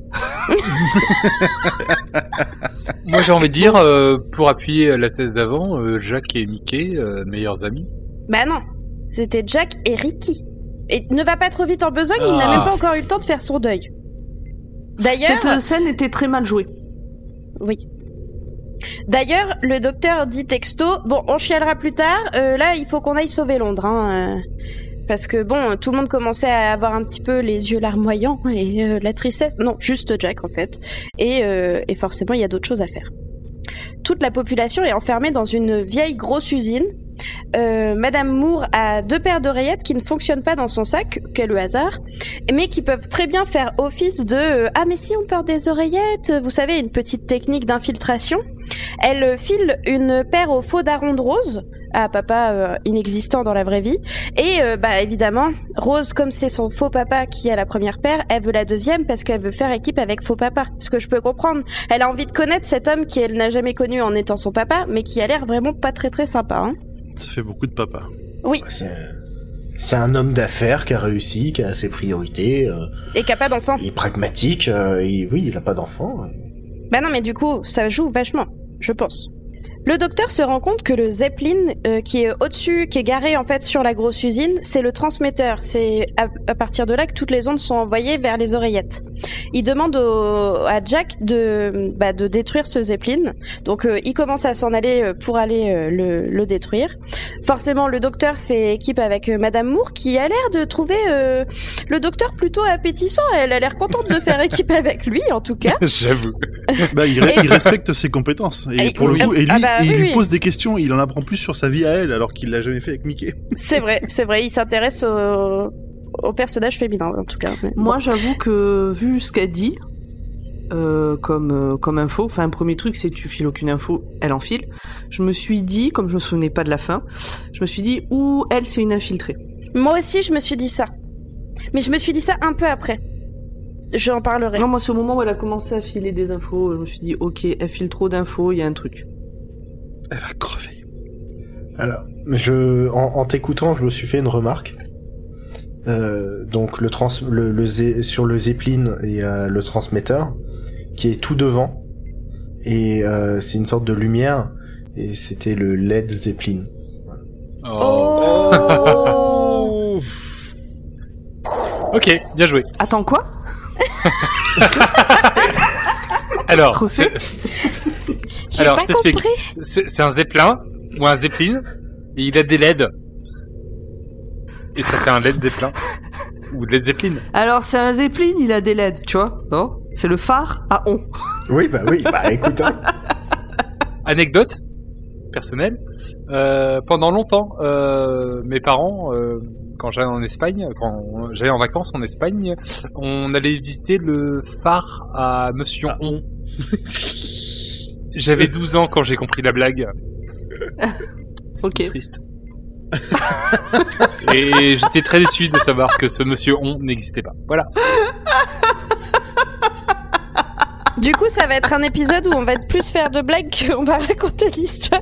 Moi j'ai envie de dire, euh, pour appuyer la thèse d'avant, euh, Jacques et Mickey, euh, meilleurs amis. Bah non, c'était Jack et Ricky. Et ne va pas trop vite en besogne, il n'a Ah. même pas encore eu le temps de faire son deuil. D'ailleurs, Cette euh, scène était très mal jouée. oui. D'ailleurs, le docteur dit texto, bon, on chialera plus tard, euh, là, il faut qu'on aille sauver Londres, hein, euh, parce que bon, tout le monde commençait à avoir un petit peu les yeux larmoyants et euh, la tristesse. Non, juste Jack en fait. Et, euh, et forcément, il y a d'autres choses à faire. Toute la population est enfermée dans une vieille grosse usine. Euh, Madame Moore a deux paires d'oreillettes qui ne fonctionnent pas dans son sac, quel hasard, mais qui peuvent très bien faire office de ah mais si on porte des oreillettes, vous savez une petite technique d'infiltration. Elle file une paire au faux daron de Rose, à papa euh, inexistant dans la vraie vie, et euh, bah évidemment Rose comme c'est son faux papa qui a la première paire, elle veut la deuxième parce qu'elle veut faire équipe avec faux papa. Ce que je peux comprendre. Elle a envie de connaître cet homme qu'elle n'a jamais connu en étant son papa, mais qui a l'air vraiment pas très très sympa. Hein. Ça fait beaucoup de papa. C'est c'est un homme d'affaires qui a réussi, qui a ses priorités, euh, Et qui a pas d'enfant. il est pragmatique, euh, et oui, il a pas d'enfant. euh. Bah non, mais du coup, ça joue vachement, je pense. Le docteur se rend compte que le Zeppelin euh, qui est au-dessus, qui est garé en fait sur la grosse usine, c'est le transmetteur. C'est à, à partir de là que toutes les ondes sont envoyées vers les oreillettes. Il demande au- à Jack de, bah, de détruire ce Zeppelin. Donc euh, il commence à s'en aller euh, pour aller euh, le, le détruire. Forcément, le docteur fait équipe avec euh, Madame Moore qui a l'air de trouver euh, le docteur plutôt appétissant. Elle a l'air contente de faire équipe avec lui, en tout cas. J'avoue. Bah, il, re- Et- il respecte ses compétences. Et Et- pour le coup, et lui, Ah bah il oui, lui oui. pose des questions. Il en apprend plus sur sa vie à elle, alors qu'il l'a jamais fait avec Mickey. C'est vrai, c'est vrai, il s'intéresse au, au personnage féminin en tout cas. Mais Moi, j'avoue que vu ce qu'elle dit, euh, comme, euh, comme info, enfin, un premier truc, c'est tu files aucune info elle enfile. Je me suis dit, comme je me souvenais pas de la fin, je me suis dit, ou elle c'est une infiltrée. Moi aussi, je me suis dit ça. Mais je me suis dit ça un peu après. J'en parlerai. Non, moi c'est au moment où elle a commencé à filer des infos, je me suis dit, ok, elle file trop d'infos, il y a un truc. Elle va crever. Alors, je, en, en t'écoutant, je me suis fait une remarque. Euh, donc le trans, le, le zé- sur le Zeppelin, il y a le transmetteur qui est tout devant et euh, c'est une sorte de lumière et c'était le LED Zeppelin. Oh. Oh Ok, bien joué. Attends, quoi? Alors, Alors, pas je t'explique. compris. c'est un zeppelin ou un zeppelin et il a des LED. Et ça fait un LED zeppelin ou LED zeppelin. Alors c'est un Zeppelin, il a des LED, tu vois Non? C'est le phare à on. Oui, bah oui, bah écoute. hein. Anecdote personnelle. Euh, pendant longtemps, euh, mes parents, euh, quand j'allais en Espagne, quand j'allais en vacances en Espagne, on allait visiter le phare à Monsieur On. J'avais 12 ans quand j'ai compris la blague. Ok. triste. Et j'étais très déçu de savoir que ce Monsieur On n'existait pas. Voilà. Du coup, ça va être un épisode où on va être plus faire de blagues qu'on va raconter l'histoire.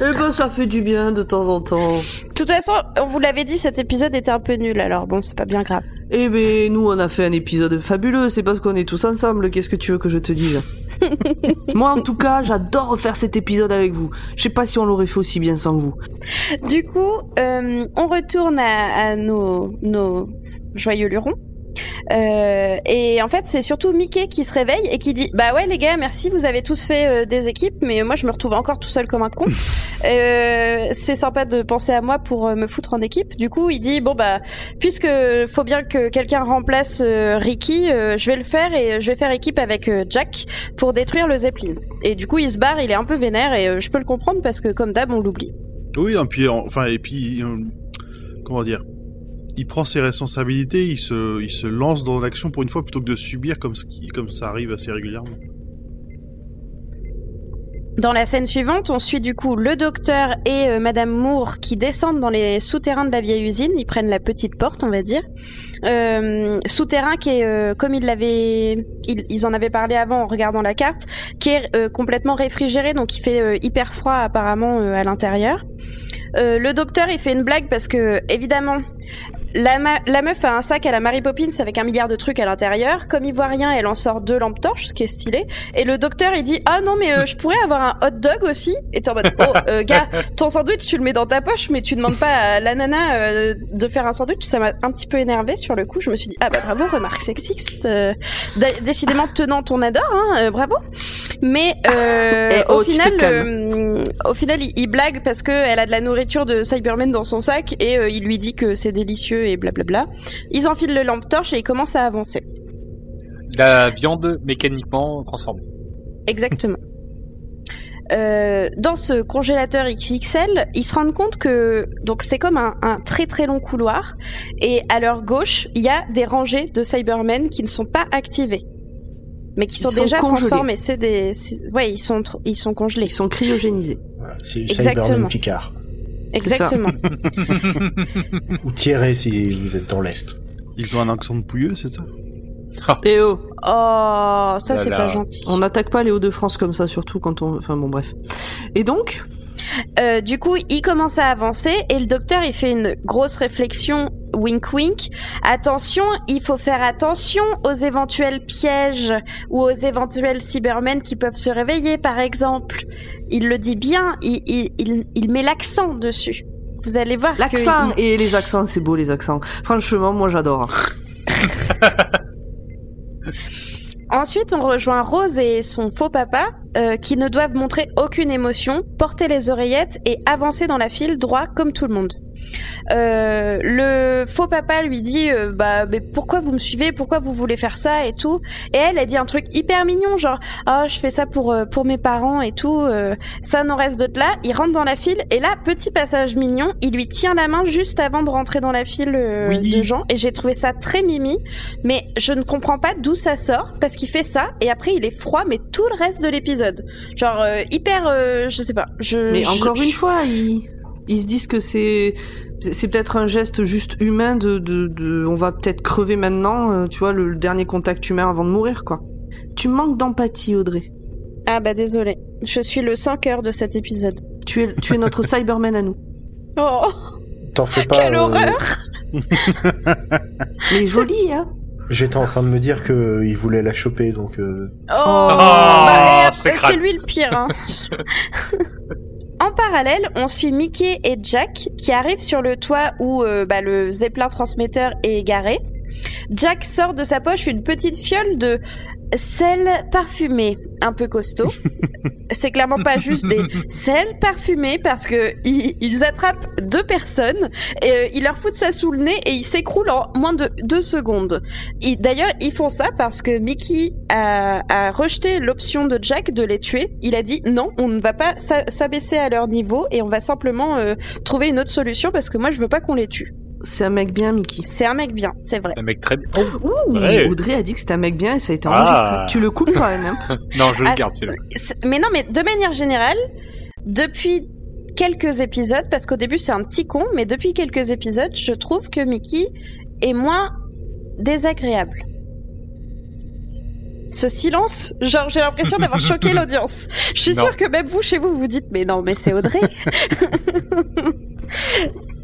Eh ben ça fait du bien de temps en temps. De toute façon, on vous l'avait dit, cet épisode était un peu nul, alors bon, c'est pas bien grave. Eh ben nous on a fait un épisode fabuleux, c'est parce qu'on est tous ensemble, qu'est-ce que tu veux que je te dise? Moi en tout cas, j'adore refaire cet épisode avec vous. Je sais pas si on l'aurait fait aussi bien sans vous. Du coup, euh, on retourne à, à nos, nos joyeux lurons. Euh, et en fait, c'est surtout Mickey qui se réveille et qui dit Bah ouais, les gars, merci, vous avez tous fait euh, des équipes, mais moi je me retrouve encore tout seul comme un con. Euh, c'est sympa de penser à moi pour me foutre en équipe. Du coup, il dit Bon, bah, puisque faut bien que quelqu'un remplace Ricky, je vais le faire et je vais faire équipe avec Jack pour détruire le Zeppelin. Et du coup, il se barre, il est un peu vénère et je peux le comprendre parce que, comme d'hab, on l'oublie. Oui, et puis, en- enfin, et puis, comment dire Il prend ses responsabilités, il se, lance dans l'action pour une fois plutôt que de subir comme, ça arrive assez régulièrement. Dans la scène suivante, on suit du coup le docteur et euh, Madame Moore qui descendent dans les souterrains de la vieille usine. Ils prennent la petite porte, on va dire. Euh, souterrain qui est, euh, comme ils en avaient parlé avant en regardant la carte, qui est complètement réfrigéré, donc il fait hyper froid apparemment à l'intérieur. Le docteur, il fait une blague parce que évidemment. La, la meuf a un sac à la Mary Poppins avec un milliard de trucs à l'intérieur. Comme il voit rien, elle en sort deux lampes torches, ce qui est stylé. Et le docteur, il dit Ah non, mais euh, je pourrais avoir un hot dog aussi? Et t'es en mode Oh, euh, gars, ton sandwich, tu le mets dans ta poche, mais tu demandes pas à la nana euh, de faire un sandwich. Ça m'a un petit peu énervé sur le coup. Je me suis dit Ah bah bravo, remarque sexiste. Euh, dé- décidément, tenant ton adore, hein, euh, bravo. Mais euh, Eh, au oh, final, au final, il, il blague parce que elle a de la nourriture de Cyberman dans son sac et euh, il lui dit que c'est délicieux et blablabla. Ils enfilent le lampe torche et ils commencent à avancer. La viande mécaniquement transformée. Exactement. Euh, dans ce congélateur XXL, ils se rendent compte que donc c'est comme un, un très très long couloir et à leur gauche il y a des rangées de Cybermen qui ne sont pas activées, mais qui sont, sont déjà congelés. transformés. C'est des, c'est- ouais, ils sont ils sont congelés. Ils sont cryogénisés. Voilà, c'est Exactement. Cyberman Picard. C'est. Exactement. Ou Thierry si vous êtes dans l'Est. Ils ont un accent de pouilleux, c'est ça Et oh, Oh, ça c'est pas gentil. on n'attaque pas les Hauts-de-France comme ça, surtout quand on... Enfin bon, bref. Et donc Euh, du coup, il commence à avancer et le docteur il fait une grosse réflexion, wink wink. Attention, il faut faire attention aux éventuels pièges ou aux éventuels cybermen qui peuvent se réveiller, par exemple. Il le dit bien, il, il, il, il met l'accent dessus. Vous allez voir L'accent et les accents, c'est beau les accents. Franchement, moi j'adore. Ensuite, on rejoint Rose et son faux papa, euh, qui ne doivent montrer aucune émotion, porter les oreillettes et avancer dans la file droit comme tout le monde. Euh, le faux papa lui dit euh, bah mais pourquoi vous me suivez? Pourquoi vous voulez faire ça et tout? Et elle a dit un truc hyper mignon genre ah je fais ça pour euh, pour mes parents et tout euh, ça n'en reste d'autres là il rentre dans la file et là petit passage mignon il lui tient la main juste avant de rentrer dans la file Oui. de gens et j'ai trouvé ça très mimi mais je ne comprends pas d'où ça sort parce qu'il fait ça et après il est froid mais tout le reste de l'épisode. Genre hyper je sais pas je Mais je- encore je- une fois, ils, ils se disent que c'est c'est peut-être un geste juste humain de, de, de on va peut-être crever maintenant, euh, tu vois, le, le dernier contact humain avant de mourir, quoi. Tu manques d'empathie, Audrey. ah bah désolé je suis le sans cœur de cet épisode Tu es, tu es notre Cyberman à nous. oh T'en fais pas. Quelle euh, horreur Mais jolie, hein J'étais en train de me dire que il voulait la choper, donc. euh, Oh, Ah, bah, c'est lui le pire. hein. en parallèle, on suit Mickey et Jack qui arrivent sur le toit où euh, bah, le Zeppelin transmetteur est garé. Jack sort de sa poche une petite fiole de sel parfumé, un peu costaud. C'est clairement pas juste des sels parfumés parce que ils, ils attrapent deux personnes, et, euh, ils leur foutent ça sous le nez et ils s'écroulent en moins de deux secondes. D'ailleurs, ils font ça parce que Mickey a, a rejeté l'option de Jack de les tuer. Il a dit non, on ne va pas s'a- s'abaisser à leur niveau et on va simplement euh, trouver une autre solution parce que moi je veux pas qu'on les tue. C'est un mec bien, Mickey. C'est un mec bien, c'est vrai. C'est un mec très bien. Ouh, Ouais. Audrey a dit que c'était un mec bien et ça a été Ah. enregistré. Tu le coupes quand même, hein Non, je le Ah, garde celui-là. Mais non, mais de manière générale, depuis quelques épisodes, parce qu'au début c'est un petit con, mais depuis quelques épisodes, je trouve que Mickey est moins désagréable. Ce silence, genre j'ai l'impression d'avoir choqué l'audience. Je suis Non. sûre que même vous chez vous vous dites mais non mais c'est Audrey.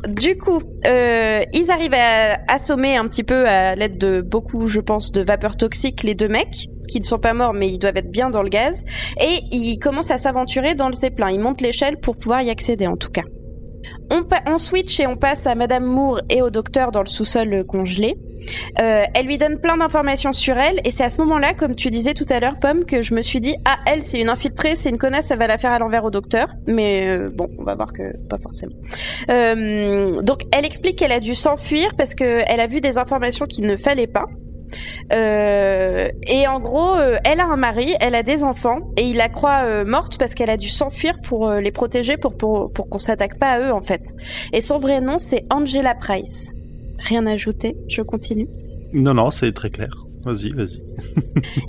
Du coup, euh, ils arrivent à assommer un petit peu à l'aide de beaucoup, je pense, de vapeurs toxiques les deux mecs qui ne sont pas morts mais ils doivent être bien dans le gaz et ils commencent à s'aventurer dans le zeppelin. Ils montent l'échelle pour pouvoir y accéder en tout cas. On, on switch et on passe à Madame Moore et au docteur dans le sous-sol euh, congelé. Euh, elle lui donne plein d'informations sur elle et c'est à ce moment-là, comme tu disais tout à l'heure, Pomme, que je me suis dit ah elle c'est une infiltrée, c'est une connasse, ça va la faire à l'envers au docteur. Mais euh, bon, on va voir que pas forcément. Euh, donc elle explique qu'elle a dû s'enfuir parce que elle a vu des informations qu'il ne fallait pas. Euh, et en gros, euh, elle a un mari, elle a des enfants, et il la croit euh, morte parce qu'elle a dû s'enfuir pour euh, les protéger, pour, pour, pour qu'on s'attaque pas à eux en fait. Et son vrai nom, c'est Angela Price. Rien à ajouter, je continue. Non, non, c'est très clair. Vas-y, vas-y.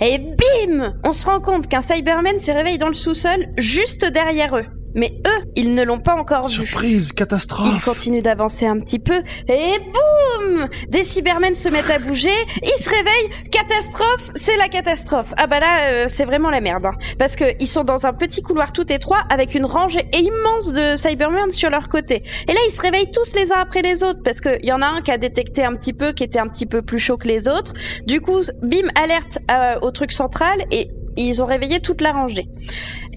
Et bim On se rend compte qu'un Cyberman se réveille dans le sous-sol juste derrière eux. Mais eux, ils ne l'ont pas encore vu. Surprise, Ils catastrophe. continuent d'avancer un petit peu et boum Des Cybermen se mettent à bouger, ils se réveillent, catastrophe, c'est la catastrophe. Ah bah là, euh, c'est vraiment la merde. hein. Parce que ils sont dans un petit couloir tout étroit avec une rangée immense de Cybermen sur leur côté. Et là, ils se réveillent tous les uns après les autres parce qu'il y en a un qui a détecté un petit peu, qui était un petit peu plus chaud que les autres. Du coup, bim, alerte euh, au truc central et ils ont réveillé toute la rangée.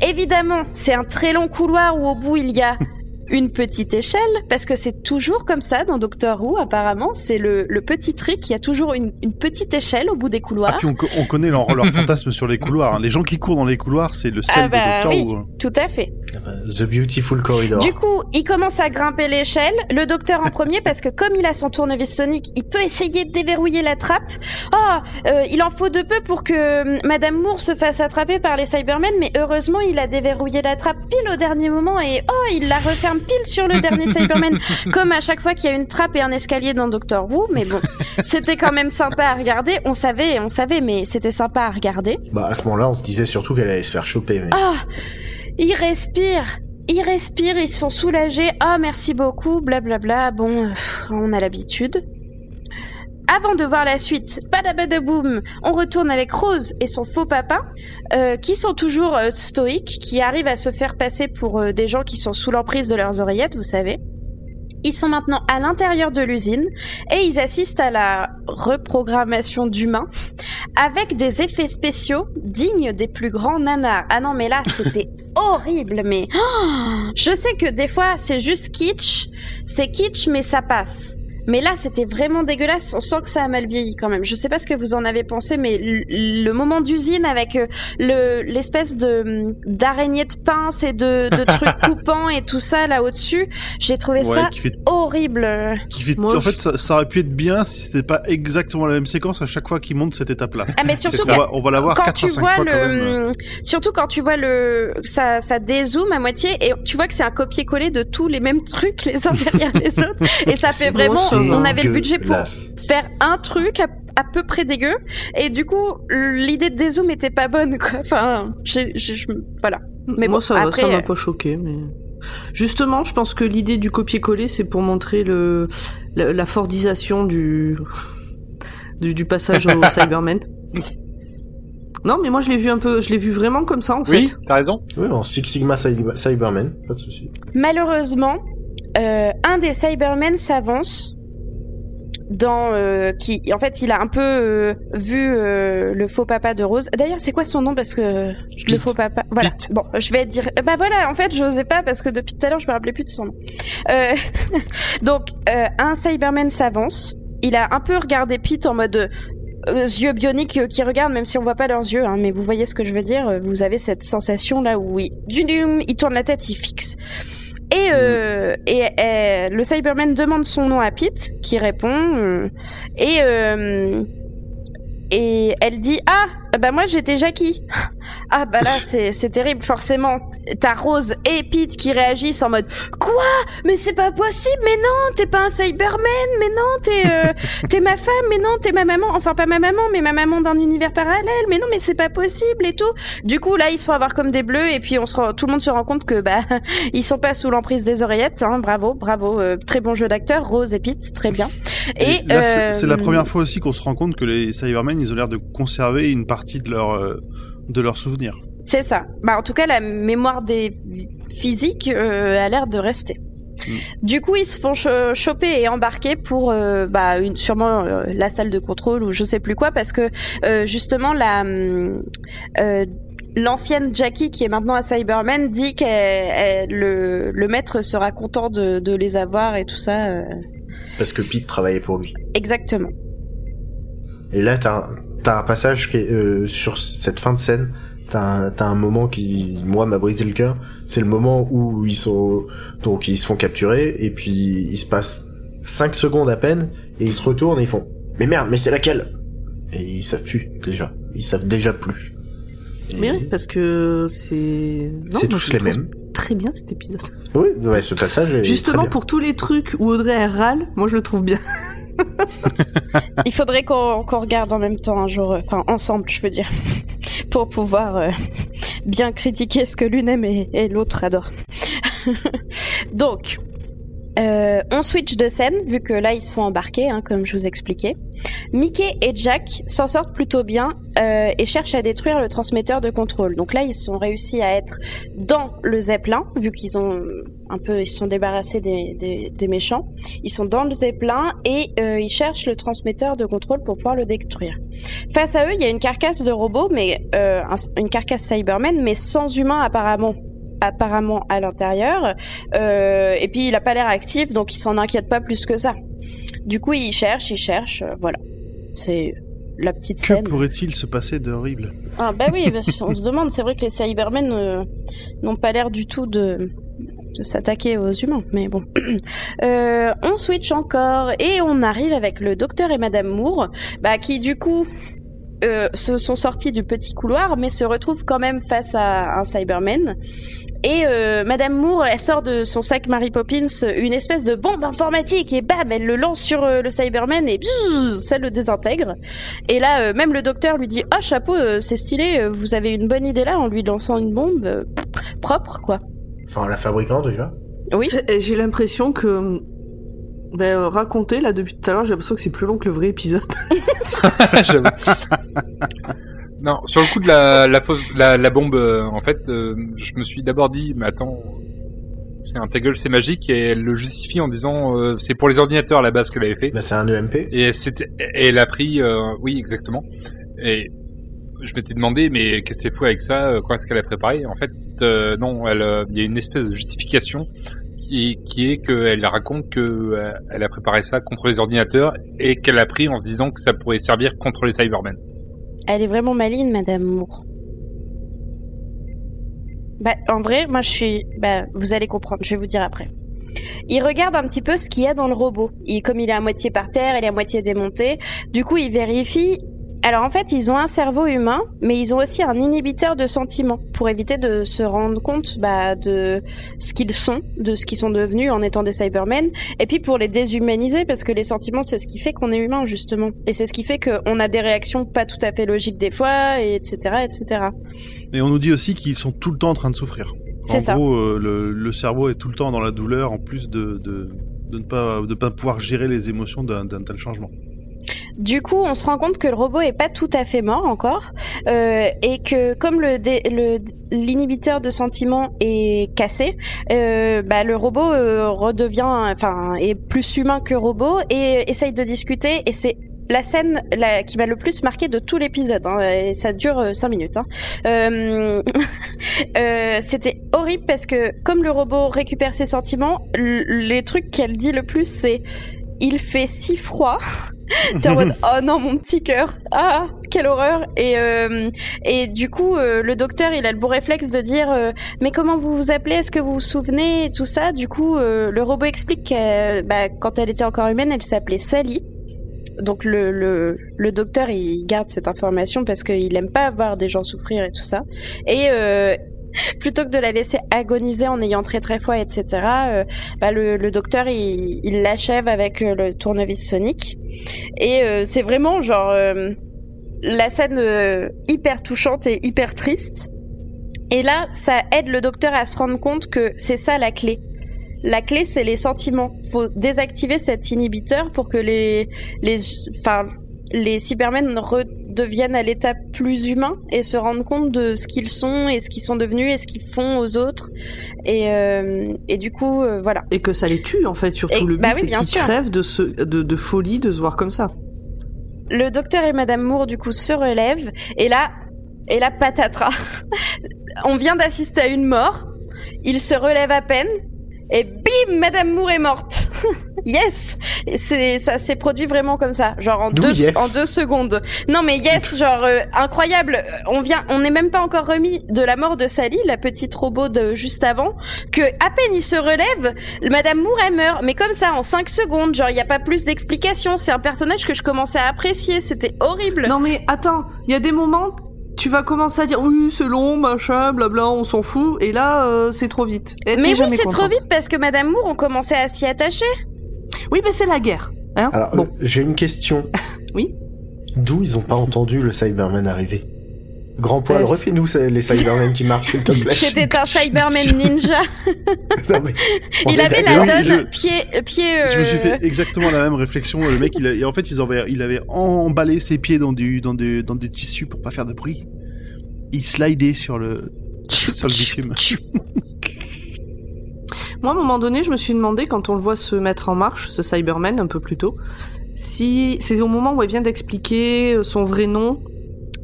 Évidemment, c'est un très long couloir où au bout il y a une petite échelle, parce que c'est toujours comme ça dans Doctor Who, apparemment. C'est le, le petit trick, il y a toujours une, une petite échelle au bout des Ah, couloirs. puis on, on connaît leur, leur fantasme sur les couloirs. hein. Les gens qui courent dans les couloirs, c'est le sel Ah bah de Doctor oui. Who. hein. Tout à fait. ah bah, The Beautiful Corridor. Du coup, il commence à grimper l'échelle, le docteur en premier, parce que comme il a son tournevis sonique, il peut essayer de déverrouiller la trappe. Oh, euh, il en faut de peu pour que hum, Madame Moore se fasse attraper par les Cybermen, mais heureusement, il a déverrouillé la trappe pile au dernier moment et oh, il la referme pile sur le dernier Cyberman, comme à chaque fois qu'il y a une trappe et un escalier dans Doctor Who. Mais bon, c'était quand même sympa à regarder. On savait, on savait, mais c'était sympa à regarder. Bah, à ce moment-là, on se disait surtout qu'elle allait se faire choper, mais. Ah, ils respirent. Ils respirent, ils sont soulagés. Ah, merci beaucoup, blablabla. Bon, euh, on a l'habitude. Avant de voir la suite, badabadaboum, on retourne avec Rose et son faux papa, euh, qui sont toujours euh, stoïques, qui arrivent à se faire passer pour euh, des gens qui sont sous l'emprise de leurs oreillettes, vous savez. Ils sont maintenant à l'intérieur de l'usine et ils assistent à la reprogrammation d'humains avec des effets spéciaux dignes des plus grands nanars. Ah non, mais là, c'était horrible, mais oh je sais que des fois, c'est juste kitsch. C'est kitsch, mais ça passe. Mais là, c'était vraiment dégueulasse. On sent que ça a mal vieilli quand même. Je sais pas ce que vous en avez pensé, mais le, moment d'usine avec euh, le l'espèce de d'araignée de pince et de, de trucs coupants et tout ça là au-dessus, j'ai trouvé Ouais, ça qui fait, horrible. qui fait, Moi, en je- fait, ça, ça aurait pu être bien si c'était pas exactement la même séquence à chaque fois qu'il monte cette étape-là. Ah mais surtout. On va, on va la voir quand 4 tu à 5 vois fois le, quand même. surtout quand tu vois le, ça, ça dézoome à moitié et tu vois que c'est un copier-coller de tous les mêmes trucs les uns derrière les autres et ça fait vraiment. On avait le budget pour faire un truc à, à peu près dégueu et du coup l'idée de dézoom était pas bonne quoi. Enfin, j'ai, j'ai- je- voilà. Mais Moi, bon, ça va, après, ça m'a euh, pas choqué, mais. Justement, je pense que l'idée du copier-coller, c'est pour montrer le la, la Fordisation du du, du passage au Cyberman. Non, mais moi je l'ai vu un peu, je l'ai vu vraiment comme ça en Oui, fait. t'as raison. Oui, en Six Sigma Cyber- Cyberman, pas de souci. Malheureusement, euh, un des Cybermen s'avance dans euh, qui en fait il a un peu euh, vu euh, le faux papa de Rose. D'ailleurs, c'est quoi son nom? Parce que le faux papa voilà. Pete. Bon, je vais dire bah voilà, en fait, j'osais pas parce que depuis tout à l'heure, je me rappelais plus de son nom. Euh, donc euh, un Cyberman s'avance, il a un peu regardé Pete en mode euh, yeux bioniques qui regardent même si on voit pas leurs yeux hein, mais vous voyez ce que je veux dire vous avez cette sensation là où il, il tourne la tête il fixe et, euh, et euh, le Cyberman demande son nom à Pete, qui répond. euh, et, euh, et elle dit Ah, bah moi j'étais Jackie. Ah, bah là c'est c'est terrible, forcément. T'as Rose et Pete qui réagissent en mode Quoi? Mais c'est pas possible, mais non, t'es pas un Cyberman, mais non, t'es euh, t'es ma femme, mais non, t'es ma maman. Enfin, pas ma maman, mais ma maman d'un univers parallèle, mais non, mais c'est pas possible et tout. Du coup, là, ils se font avoir comme des bleus, et puis on se rend- tout le monde se rend compte que, bah, ils sont pas sous l'emprise des oreillettes, hein, bravo, bravo, euh, très bon jeu d'acteur, Rose et Pete, très bien. Et, c'est- euh, c'est la première fois aussi qu'on se rend compte que les Cybermen, ils ont l'air de conserver une partie de leur euh, de leurs souvenirs. C'est ça. Bah, en tout cas, la mémoire des physiques euh, a l'air de rester. Mm. Du coup, ils se font cho- choper et embarquer pour euh, bah, une, sûrement euh, la salle de contrôle ou je sais plus quoi, parce que euh, justement la euh, l'ancienne Jackie qui est maintenant à Cyberman dit que le, le maître sera content de, de les avoir et tout ça. Parce que Pete travaillait pour lui. exactement. Et là, t'as un, t'as un passage qui est, euh, sur cette fin de scène. T'as un, moment qui, moi, m'a brisé le cœur. C'est le moment où ils sont, donc ils se font capturer et puis il se passe 5 secondes à peine et ils se retournent et ils font, mais merde, mais c'est laquelle? Et ils savent plus déjà. Ils savent déjà plus. Et- Mais oui, parce que c'est. Non, C'est tous les mêmes. Très bien cet épisode. Oui, ouais, ce passage est Justement très bien. pour tous les trucs où Audrey elle râle, moi je le trouve bien. Il faudrait qu'on regarde en même temps un jour, euh, enfin ensemble, je veux dire, pour pouvoir euh, bien critiquer ce que l'une aime et, et l'autre adore. Donc, euh, on switch de scène, vu que là ils se font embarquer, hein, comme je vous expliquais. Mickey et Jack s'en sortent plutôt bien euh, et cherchent à détruire le transmetteur de contrôle. Donc là, ils sont réussi à être dans le Zeppelin, vu qu'ils ont un peu, se sont débarrassés des, méchants. Ils sont dans le Zeppelin et euh, ils cherchent le transmetteur de contrôle pour pouvoir le détruire. Face à eux, il y a une carcasse de robot, mais euh, un- une carcasse Cyberman, mais sans humain apparemment apparemment à l'intérieur Euh, et puis il a pas l'air actif donc il s'en inquiète pas plus que ça du coup il cherche il cherche euh, voilà c'est la petite Que scène pourrait-il se passer de horrible ah bah oui parce qu'on se demande c'est vrai que les Cybermen euh, n'ont pas l'air du tout de de s'attaquer aux humains, mais bon. Euh, on switch encore et on arrive avec le docteur et Madame Moore, bah, qui du coup euh, se sont sortis du petit couloir, mais se retrouvent quand même face à un Cyberman. Et euh, Madame Moore, elle sort de son sac Mary Poppins une espèce de bombe informatique et bam, elle le lance sur euh, le Cyberman et bzzz, ça le désintègre. Et là, euh, même le docteur lui dit ah chapeau, euh, c'est stylé, euh, vous avez une bonne idée là en lui lançant une bombe euh, propre quoi. Enfin, la fabricant déjà. Oui. J'ai l'impression que. Ben, euh, raconter là depuis tout à l'heure, j'ai l'impression que c'est plus long que le vrai épisode. Non, sur le coup de la, la, fausse, la, la bombe, euh, en fait, euh, je me suis d'abord dit, mais attends, c'est un ta gueule, c'est magique, et elle le justifie en disant, euh, c'est pour les ordinateurs à la base qu'elle avait fait. Bah, c'est un EMP. Et c'était, et elle a pris, euh, oui, exactement. Et je m'étais demandé, mais qu'est-ce qu'elle fout avec ça euh, Quand est-ce qu'elle a préparé? En fait, euh, non, elle, euh, il y a une espèce de justification qui, qui est qu'elle raconte que euh, elle a préparé ça contre les ordinateurs et qu'elle a pris en se disant que ça pourrait servir contre les Cybermen. Elle est vraiment maligne, Madame Moore. Bah, en vrai, moi je suis. Bah, vous allez comprendre, je vais vous dire après. Il regarde un petit peu ce qu'il y a dans le robot. Il, comme il est à moitié par terre, il est à moitié démonté. Du coup, il vérifie. Alors en fait, ils ont un cerveau humain, mais ils ont aussi un inhibiteur de sentiments pour éviter de se rendre compte bah, de ce qu'ils sont, de ce qu'ils sont devenus en étant des Cybermen, et puis pour les déshumaniser parce que les sentiments c'est ce qui fait qu'on est humain justement, et c'est ce qui fait qu'on a des réactions pas tout à fait logiques des fois, et etc. etc. Et on nous dit aussi qu'ils sont tout le temps en train de souffrir. C'est En ça. gros, euh, le, le cerveau est tout le temps dans la douleur, en plus de, de, de ne pas, de pas pouvoir gérer les émotions d'un tel changement. Du coup, on se rend compte que le robot est pas tout à fait mort encore, euh, et que comme le l'inhibiteur de sentiments est cassé, euh, bah, le robot euh, redevient, enfin, est plus humain que robot et essaye de discuter. Et c'est la scène qui m'a le plus marqué de tout l'épisode. Hein, et ça dure euh, cinq minutes. Hein. Euh, euh, C'était horrible parce que comme le robot récupère ses sentiments, les trucs qu'elle dit le plus, c'est il fait si froid. T'es en mode oh non mon petit cœur. Ah quelle horreur. Et euh, et du coup euh, le docteur il a le beau réflexe de dire euh, mais comment vous vous appelez? Est-ce que vous vous souvenez? Et tout ça. Du coup le robot explique que bah, quand elle était encore humaine elle s'appelait Sally. Donc le, le, le docteur il garde cette information parce qu'il aime pas voir des gens souffrir et tout ça. Et plutôt que de la laisser agoniser en ayant très très froid etc euh, bah, le, le docteur il, l'achève avec euh, le tournevis sonique et euh, c'est vraiment genre la scène hyper touchante et hyper triste. Et là, ça aide le docteur à se rendre compte que c'est ça la clé. La clé, c'est les sentiments. Faut désactiver cet inhibiteur pour que les, les, enfin, les Cybermen redeviennent à l'état plus humain et se rendent compte de ce qu'ils sont et ce qu'ils sont devenus et ce qu'ils font aux autres. Et, euh, et du coup, euh, voilà. Et que ça les tue, en fait, surtout. Et- le but, bah oui, c'est qu'ils crèvent de, se, de, de folie de se voir comme ça. Le docteur et Madame Moore du coup se relèvent et là, et là patatras. On vient d'assister à une mort. Il se relève à peine et bim, Madame Moore est morte. yes, c'est ça s'est produit vraiment comme ça, genre en deux yes en deux secondes. Non mais yes, genre euh, incroyable. On vient, on n'est même pas encore remis de la mort de Sally, la petite robot de juste avant, que à peine il se relève, Madame elle meurt, mais comme ça en 5 secondes, genre il y a pas plus d'explication. C'est un personnage que je commençais à apprécier, c'était horrible. Non mais attends, il y a des moments, tu vas commencer à dire oui c'est long, machin, blabla, on s'en fout, et là euh, c'est trop vite. Et mais oui, c'est trop vite parce que Madame Moore, on commençait à s'y attacher. Oui mais c'est la guerre. Hein Alors, bon. euh, j'ai une question. Oui. D'où ils ont pas entendu le Cyberman arriver? Grand poil, Euh, refais-nous ça, les Cybermen qui marchent, s'il te plaît. C'était un Cyberman ninja. Non, mais on Il avait la Oui, donne je- pied pied. Je me suis euh, fait exactement la même réflexion. Le mec, il a, en fait, ils avaient, il avait emballé ses pieds dans du, dans des, dans des tissus pour pas faire de bruit. Il slidait sur le, sur le bitume. Moi, à un moment donné, je me suis demandé, quand on le voit se mettre en marche, ce Cyberman, un peu plus tôt, si c'est au moment où elle vient d'expliquer euh, son vrai nom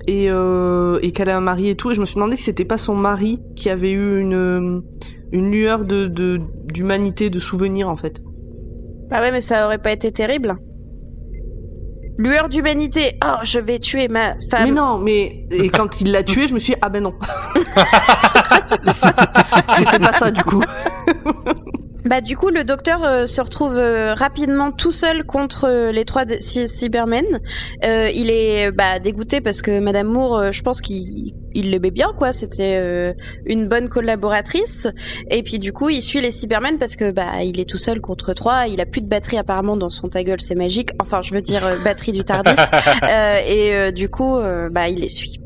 et, euh, et qu'elle a un mari et tout, et je me suis demandé si c'était pas son mari qui avait eu une, une lueur de de- d'humanité, de, souvenir, en fait. Bah ouais, mais ça aurait pas été terrible. Lueur d'humanité. Oh, je vais tuer ma femme. Mais non, mais et quand il l'a tué, je me suis dit, ah ben non. c'était pas ça, du coup. Bah du coup, le docteur euh, se retrouve euh, rapidement tout seul contre euh, les trois Cybermen. Euh, il est bah dégoûté parce que Madame Moore, euh, je pense qu'il il l'aimait bien quoi. C'était euh, une bonne collaboratrice. Et puis du coup, il suit les Cybermen parce que bah il est tout seul contre trois. Il a plus de batterie apparemment dans son ta gueule, c'est magique. Enfin, je veux dire batterie du Tardis. Euh, et euh, du coup, bah il les suit.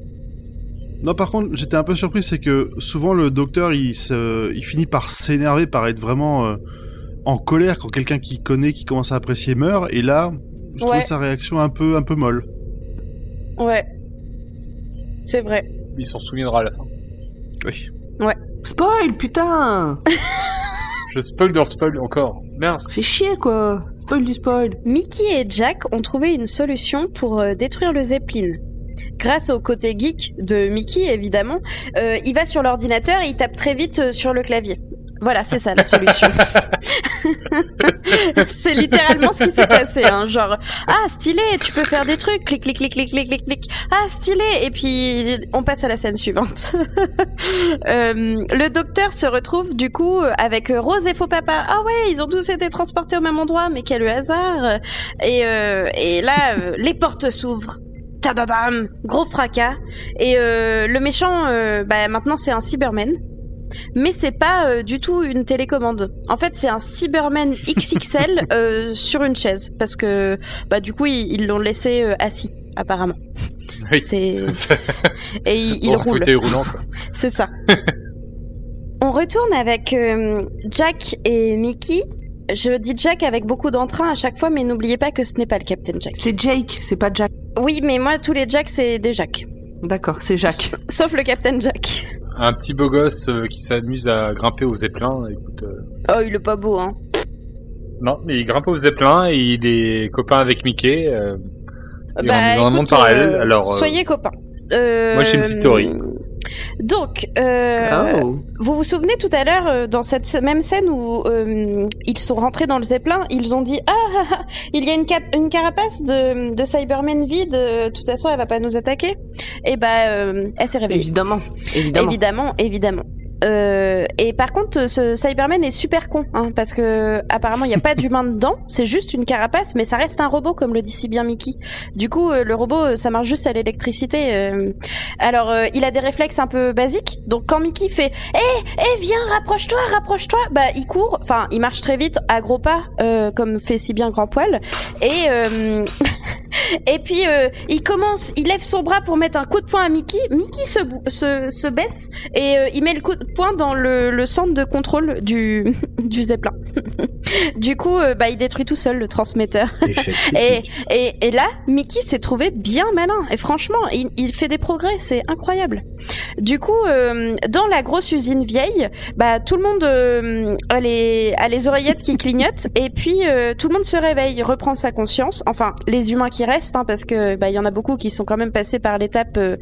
Non, par contre, j'étais un peu surpris, c'est que souvent le docteur, il, se, il finit par s'énerver, par être vraiment euh, en colère quand quelqu'un qui connaît, qui commence à apprécier meurt. Et là, je Ouais. trouve sa réaction un peu, un peu molle. Ouais, c'est vrai. Il s'en souviendra à la fin. Oui. Spoil, putain Je spoil dans spoil encore. Mince. Fais chier, quoi Spoil du spoil Mickey et Jack ont trouvé une solution pour euh, détruire le Zeppelin. Grâce au côté geek de Mickey, évidemment, euh, il va sur l'ordinateur et il tape très vite euh, sur le clavier. Voilà, c'est ça la solution. c'est littéralement ce qui s'est passé. Hein. Genre, ah stylé, tu peux faire des trucs, clic, clic, clic, clic, clic, clic, clic. Ah stylé, et puis on passe à la scène suivante. Euh, le docteur se retrouve du coup avec Rose et faux papa. Ah ouais, ils ont tous été transportés au même endroit, mais quel hasard Et, euh, et là, euh, les portes s'ouvrent. Tadadam, gros fracas. Et euh, le méchant, euh, bah, maintenant c'est un Cyberman. Mais c'est pas euh, du tout une télécommande. En fait, c'est un Cyberman XXL euh, sur une chaise parce que bah du coup ils l'ont laissé euh, assis apparemment. Oui. C'est et il, il roule. roulant. C'est ça. On retourne avec euh, Jack et Mickey. Je dis Jack avec beaucoup d'entrain à chaque fois, mais n'oubliez pas que ce n'est pas le Captain Jack. C'est Jake, c'est pas Jack. Oui, mais moi, tous les Jacks, c'est des Jack. D'accord, c'est Jacques. Sauf le Captain Jack. Un petit beau gosse euh, qui s'amuse à grimper aux zeppelins. Écoute, euh, Oh, il est pas beau, hein. non, mais il grimpe aux zeppelins et il est copain avec Mickey. euh, Et Bah, on est dans un monde parallèle, alors, euh, Soyez copains. Euh, moi, j'ai une petite théorie. Donc, euh, Oh. Vous vous souvenez tout à l'heure, euh, dans cette même scène où euh, ils sont rentrés dans le Zeppelin, ils ont dit Ah, ah, ah, il y a une, cap- une carapace de, de Cybermen vide, de toute façon elle va pas nous attaquer. Et bah, euh, elle s'est réveillée. Évidemment, évidemment. Évidemment, évidemment. Euh, et par contre, ce Cyberman est super con, hein, parce que apparemment il n'y a pas d'humain dedans, c'est juste une carapace, mais ça reste un robot, comme le dit si bien Mickey. Du coup, euh, le robot, euh, ça marche juste à l'électricité. euh. Alors, euh, il a des réflexes un peu basiques, donc quand Mickey fait "Eh, eh, viens, rapproche-toi, rapproche-toi", bah il court, enfin il marche très vite, à gros pas, euh, comme fait si bien Grand Poil, et euh, et puis euh, il commence, il lève son bras pour mettre un coup de poing à Mickey. Mickey se, se, se baisse et euh, il met le coup de poing dans le, le centre de contrôle du, du Zeppelin. du coup, euh, bah, il détruit tout seul le transmetteur. Et, et, et là, Mickey s'est trouvé bien malin. Et franchement, il, il fait des progrès, c'est incroyable. Du coup, euh, dans la grosse usine vieille, bah tout le monde euh, a, les, a les oreillettes qui clignotent et puis euh, tout le monde se réveille, reprend sa conscience. Enfin, les humains qui restent, hein, parce que bah il y en a beaucoup qui sont quand même passés par l'étape euh,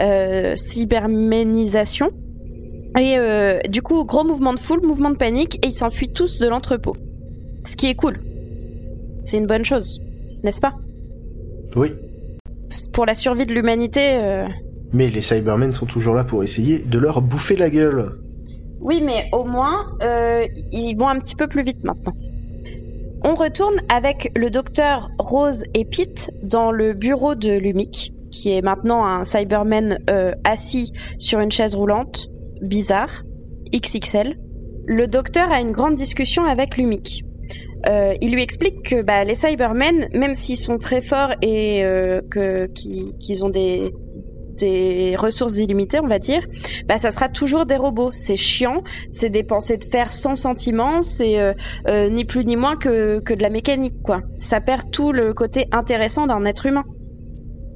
euh, cyberménisation. Et euh, du coup, gros mouvement de foule, mouvement de panique, et ils s'enfuient tous de l'entrepôt. Ce qui est cool. C'est une bonne chose, n'est-ce pas? Oui. Pour la survie de l'humanité. euh, Mais les Cybermen sont toujours là pour essayer de leur bouffer la gueule. Oui, mais au moins, euh, ils vont un petit peu plus vite maintenant. On retourne avec le docteur Rose et Pete dans le bureau de Lumic, qui est maintenant un Cyberman euh, assis sur une chaise roulante, bizarre, XXL. Le docteur a une grande discussion avec Lumic. Euh, il lui explique que bah, les Cybermen, même s'ils sont très forts et euh, que qu'ils ont des des ressources illimitées, on va dire, bah ça sera toujours des robots. C'est chiant, c'est des pensées de fer sans sentiment, c'est euh, euh, ni plus ni moins que, que de la mécanique, quoi. Ça perd tout le côté intéressant d'un être humain.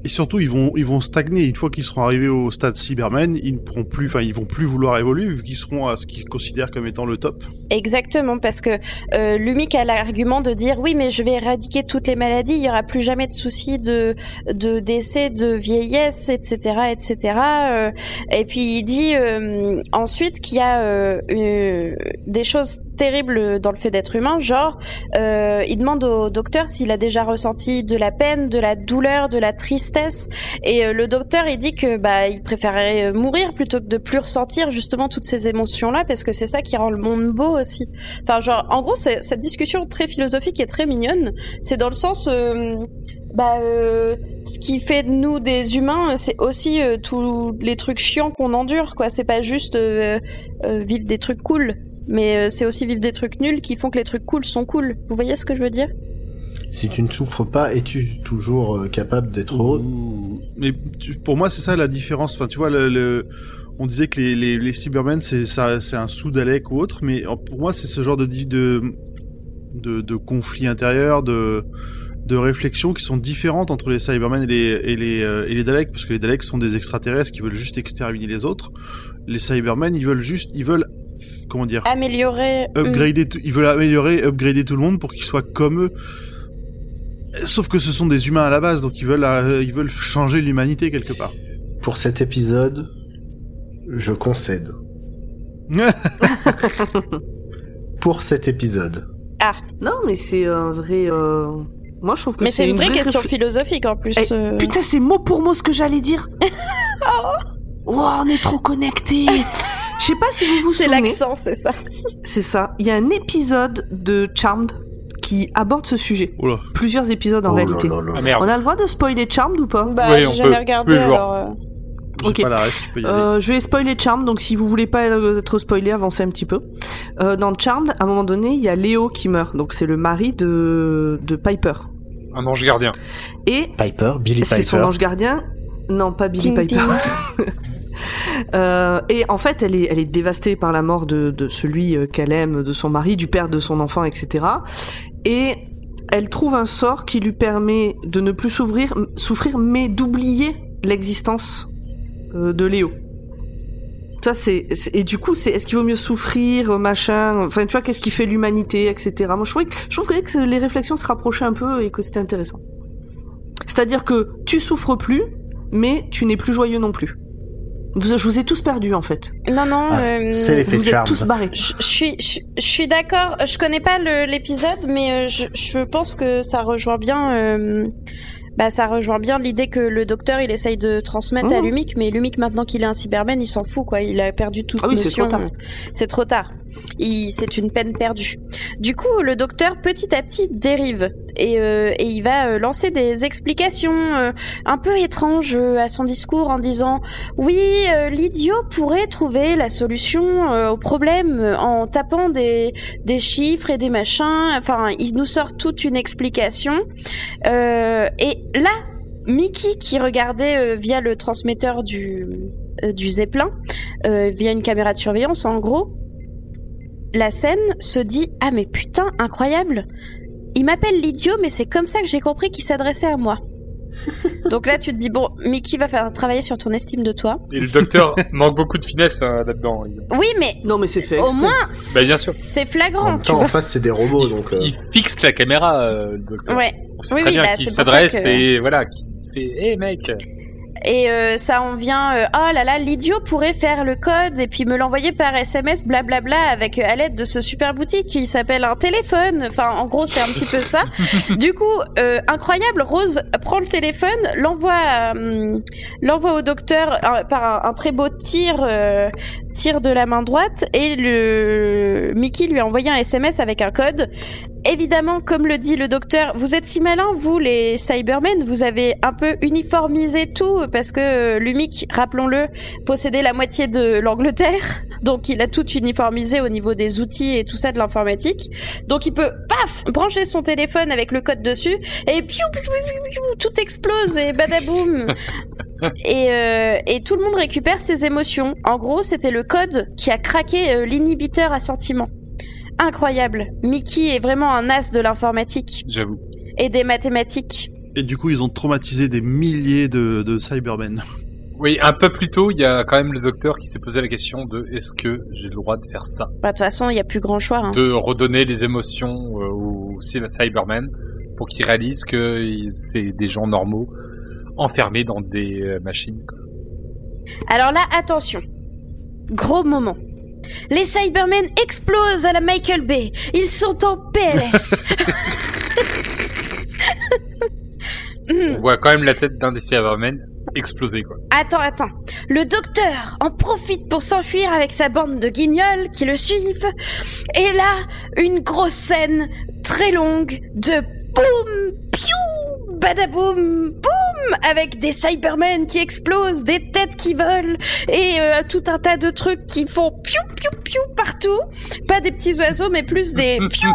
Et surtout, ils vont, ils vont stagner. Une fois qu'ils seront arrivés au stade Cyberman, ils ne pourront plus, enfin, ils vont plus vouloir évoluer vu qu'ils seront à ce qu'ils considèrent comme étant le top. Exactement, parce que euh, Lumic a l'argument de dire oui, mais je vais éradiquer toutes les maladies, il y aura plus jamais de soucis de de décès, de vieillesse, etc., etc. Euh, et puis il dit euh, ensuite qu'il y a euh, euh, des choses terribles dans le fait d'être humain, genre euh, il demande au docteur s'il a déjà ressenti de la peine, de la douleur, de la tristesse, et euh, le docteur il dit que bah il préférerait euh, mourir plutôt que de plus ressentir justement toutes ces émotions là, parce que c'est ça qui rend le monde beau aussi. Enfin genre en gros cette discussion très philosophique et très mignonne, c'est dans le sens euh, bah euh, ce qui fait de nous des humains, c'est aussi euh, tous les trucs chiants qu'on endure quoi. C'est pas juste euh, euh, vivre des trucs cool, mais euh, c'est aussi vivre des trucs nuls qui font que les trucs cool sont cool. Vous voyez ce que je veux dire? Si tu ne souffres pas, es-tu toujours euh, capable d'être heureux? Mais tu- pour moi, c'est ça la différence. Enfin, tu vois, le, le- on disait que les, les, les Cybermen, c'est ça, c'est un sous d'Alec ou autre, mais en- pour moi, c'est ce genre de, de, de conflit intérieur, de, de réflexions qui sont différentes entre les Cybermen et les, et les, euh, et les Daleks, parce que les Daleks sont des extraterrestres qui veulent juste exterminer les autres. Les Cybermen, ils veulent juste, ils veulent, comment dire, Améliorer. euh, upgrader, tout- ils veulent améliorer, upgrader tout le monde pour qu'ils soient comme eux. Sauf que ce sont des humains à la base, donc ils veulent, euh, ils veulent changer l'humanité quelque part. Pour cet épisode, je concède. pour cet épisode. Non, mais c'est un vrai. euh, Moi, je trouve que Mais c'est une vraie question philosophique en plus. Eh, euh. Putain, c'est mot pour mot ce que j'allais dire. oh, on est trop connectés. Je sais pas si vous vous C'est souvenez. l'accent, c'est ça. C'est ça. Il y a un épisode de Charmed qui aborde ce sujet. Plusieurs épisodes en Oh réalité. là là. Ah merde. On a le droit de spoiler Charmed ou pas Bah, Oui, j'ai jamais peut. regardé alors. euh, Ok. pas la ref, tu peux y aller. Euh, je vais spoiler Charmed, donc si vous voulez pas être spoilé, avancez un petit peu. Euh, dans Charmed, à un moment donné, il y a Léo qui meurt, donc c'est le mari de, de Piper. Un ange gardien. Et Piper, Billy c'est son Piper. ange gardien. Non, pas Billy Piper. Euh, et en fait, elle est, elle est dévastée par la mort de, celui euh, qu'elle aime, de son mari, du père de son enfant, etc. Et elle trouve un sort qui lui permet de ne plus s'ouvrir, souffrir, mais d'oublier l'existence euh, de Léo. Ça c'est et du coup c'est est-ce qu'il vaut mieux souffrir machin enfin tu vois qu'est-ce qui fait l'humanité etc moi je trouvais je trouverais que les réflexions se rapprochaient un peu et que c'était intéressant c'est-à-dire que tu souffres plus mais tu n'es plus joyeux non plus vous, je vous ai tous perdus en fait Non, non. Ah, euh, c'est l'effet vous êtes Charmed. tous barrés Je je suis, je je suis d'accord. Je connais pas l'épisode, mais euh, je, je pense que ça rejoint bien. euh, bah, ça rejoint bien l'idée que le docteur il essaye de transmettre à Mhm. Lumic, mais Lumic maintenant qu'il est un Cyberman, il s'en fout quoi. Il a perdu toute Ah oui, c'est notion. trop tard. C'est trop tard. C'est une peine perdue. Du coup, le docteur petit à petit dérive et, euh, il va euh, lancer des explications euh, un peu étranges à son discours en disant oui, l'idiot pourrait trouver la solution au problème en tapant des, des chiffres et des machins. Enfin, il nous sort toute une explication. Et là, Mickey qui regardait via le transmetteur du, du Zeppelin, via une caméra de surveillance en gros, la scène se dit ah mais putain incroyable il m'appelle l'idiot mais c'est comme ça que j'ai compris qu'il s'adressait à moi donc là tu te dis bon Mickey va faire travailler sur ton estime de toi Et le docteur manque beaucoup de finesse hein, là-dedans. Oui mais non mais c'est fait au exprès. moins Bah, bien sûr. c'est En flagrant même tu temps, en face, c'est des robots, il- donc. euh, il fixe la caméra, euh, le docteur. ouais On sait Oui, très oui, bien bah, qu'il s'adresse que- et voilà, qu'il fait Hé mec Et euh, ça en vient, euh, oh là là, l'idiot pourrait faire le code et puis me l'envoyer par SMS, blablabla, avec euh, à l'aide de ce super boutique qui s'appelle un téléphone. Enfin, en gros, c'est un petit peu ça. du coup, euh, incroyable, Rose prend le téléphone, l'envoie, euh, l'envoie au docteur euh, par un, un très beau tir, euh, tir de la main droite, et le Mickey lui a envoyé un SMS avec un code. Évidemment, comme le dit le docteur, vous êtes si malins, vous les Cybermen, vous avez un peu uniformisé tout parce que euh, Lumic, rappelons-le, possédait la moitié de l'Angleterre, donc il a tout uniformisé au niveau des outils et tout ça de l'informatique. Donc il peut, paf, brancher son téléphone avec le code dessus et piou, piou, piou, piou, piou, tout explose et badaboum. et, euh, et tout le monde récupère ses émotions. En gros, c'était le code qui a craqué euh, l'inhibiteur à sentiment incroyable. Mickey est vraiment un as de l'informatique J'avoue. et des mathématiques. Et du coup, ils ont traumatisé des milliers de, de Cybermen. Oui, un peu plus tôt, il y a quand même le docteur qui s'est posé la question de est-ce que j'ai le droit de faire ça? Bah, De toute façon, il n'y a plus grand choix. hein. De redonner les émotions euh, aux Cy- Cybermen pour qu'ils réalisent que c'est des gens normaux enfermés dans des euh, machines. quoi. Alors là, attention. Gros moment. Les Cybermen explosent à la Michael Bay. Ils sont en PLS. Hmm. On voit quand même la tête d'un des Cybermen exploser quoi. Attends, attends. Le docteur en profite pour s'enfuir avec sa bande de guignols qui le suivent. Et là, une grosse scène très longue de boum, piou, badaboum, boum, avec des Cybermen qui explosent, des têtes qui volent et euh, tout un tas de trucs qui font piou, piou, piou partout. Pas des petits oiseaux, mais plus des piou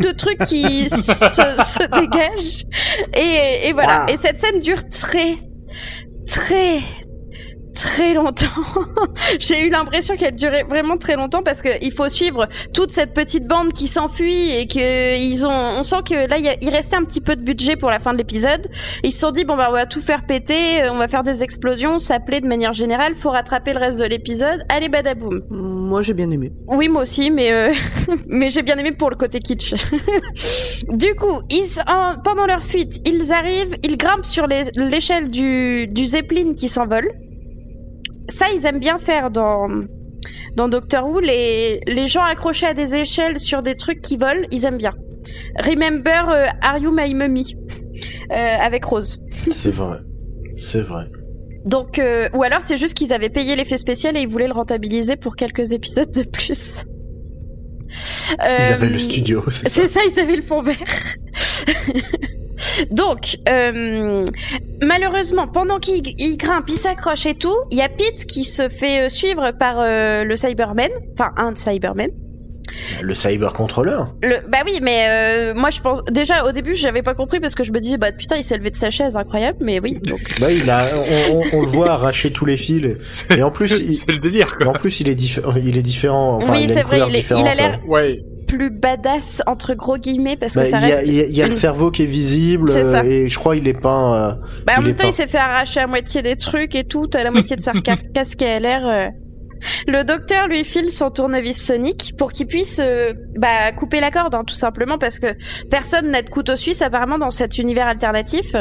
de trucs qui se, se dégagent. Et, et voilà. Wow. Et cette scène dure très, très très longtemps. J'ai eu l'impression qu'elle durait vraiment très longtemps parce que il faut suivre toute cette petite bande qui s'enfuit et que ils ont, on sent que là il, restait un petit peu de budget pour la fin de l'épisode. Ils se sont dit bon bah on va tout faire péter, on va faire des explosions, s'appeler de manière générale, faut rattraper le reste de l'épisode. Allez badaboum. moi j'ai bien aimé Oui, moi aussi, mais euh, mais j'ai bien aimé pour le côté kitsch. du coup, ils, en- pendant leur fuite, ils arrivent, ils grimpent sur l'échelle du, du Zeppelin qui s'envole. Ça, ils aiment bien faire dans dans Doctor Who, les, les gens accrochés à des échelles sur des trucs qui volent, ils aiment bien. Remember euh, Are You My Mummy? Euh, avec Rose. C'est vrai. C'est vrai. Donc, euh, ou alors c'est juste qu'ils avaient payé l'effet spécial et ils voulaient le rentabiliser pour quelques épisodes de plus. Ils avaient Euh, le studio, c'est ça. C'est ça, ils avaient le fond vert. Donc, euh, malheureusement, pendant qu'il il grimpe, il s'accroche et tout, il y a Pete qui se fait euh, suivre par euh, le Cyberman, enfin un Cyberman. Le cyber contrôleur. Le, bah oui, mais euh, moi je pense déjà au début j'avais pas compris parce que je me disais bah putain il s'est levé de sa chaise, incroyable, mais oui. Donc Bah, il a, on, on- on le voit arracher tous les fils. Et en plus, il, C'est le délire, et en quoi. plus, il est, diffé- il est différent. Enfin, Oui, c'est vrai, il est- il a l'air- ouais. Plus badass entre gros guillemets parce que Bah, ça il y a, reste. il y a- il y a le cerveau qui est visible euh, et je crois il est peint. euh, Bah, en même temps, il s'est fait arracher à moitié des trucs et tout, à la moitié de sa carcasse qui a l'air. Le docteur lui file son tournevis sonique pour qu'il puisse euh, bah, couper la corde, hein, tout simplement, parce que personne n'a de couteau suisse apparemment dans cet univers alternatif.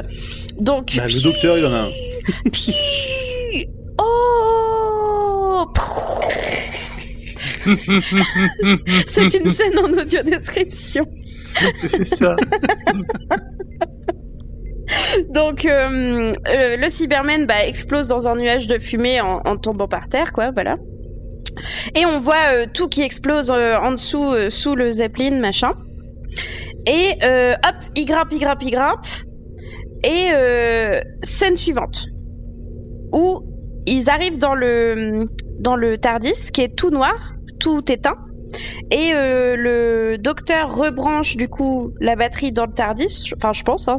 Donc. Bah, le docteur, il en a un. Pi- Oh C'est une scène en audio description. C'est ça. Donc euh, euh, le Cyberman bah, explose dans un nuage de fumée en, tombant par terre, quoi, voilà. Et on voit euh, tout qui explose en dessous, sous le Zeppelin, machin. Et hop, il grimpe, il grimpe, il grimpe. Et scène suivante. Où ils arrivent dans le, dans le Tardis, qui est tout noir, tout éteint. Et euh, le docteur rebranche du coup la batterie dans le Tardis. Enfin, je pense. Hein.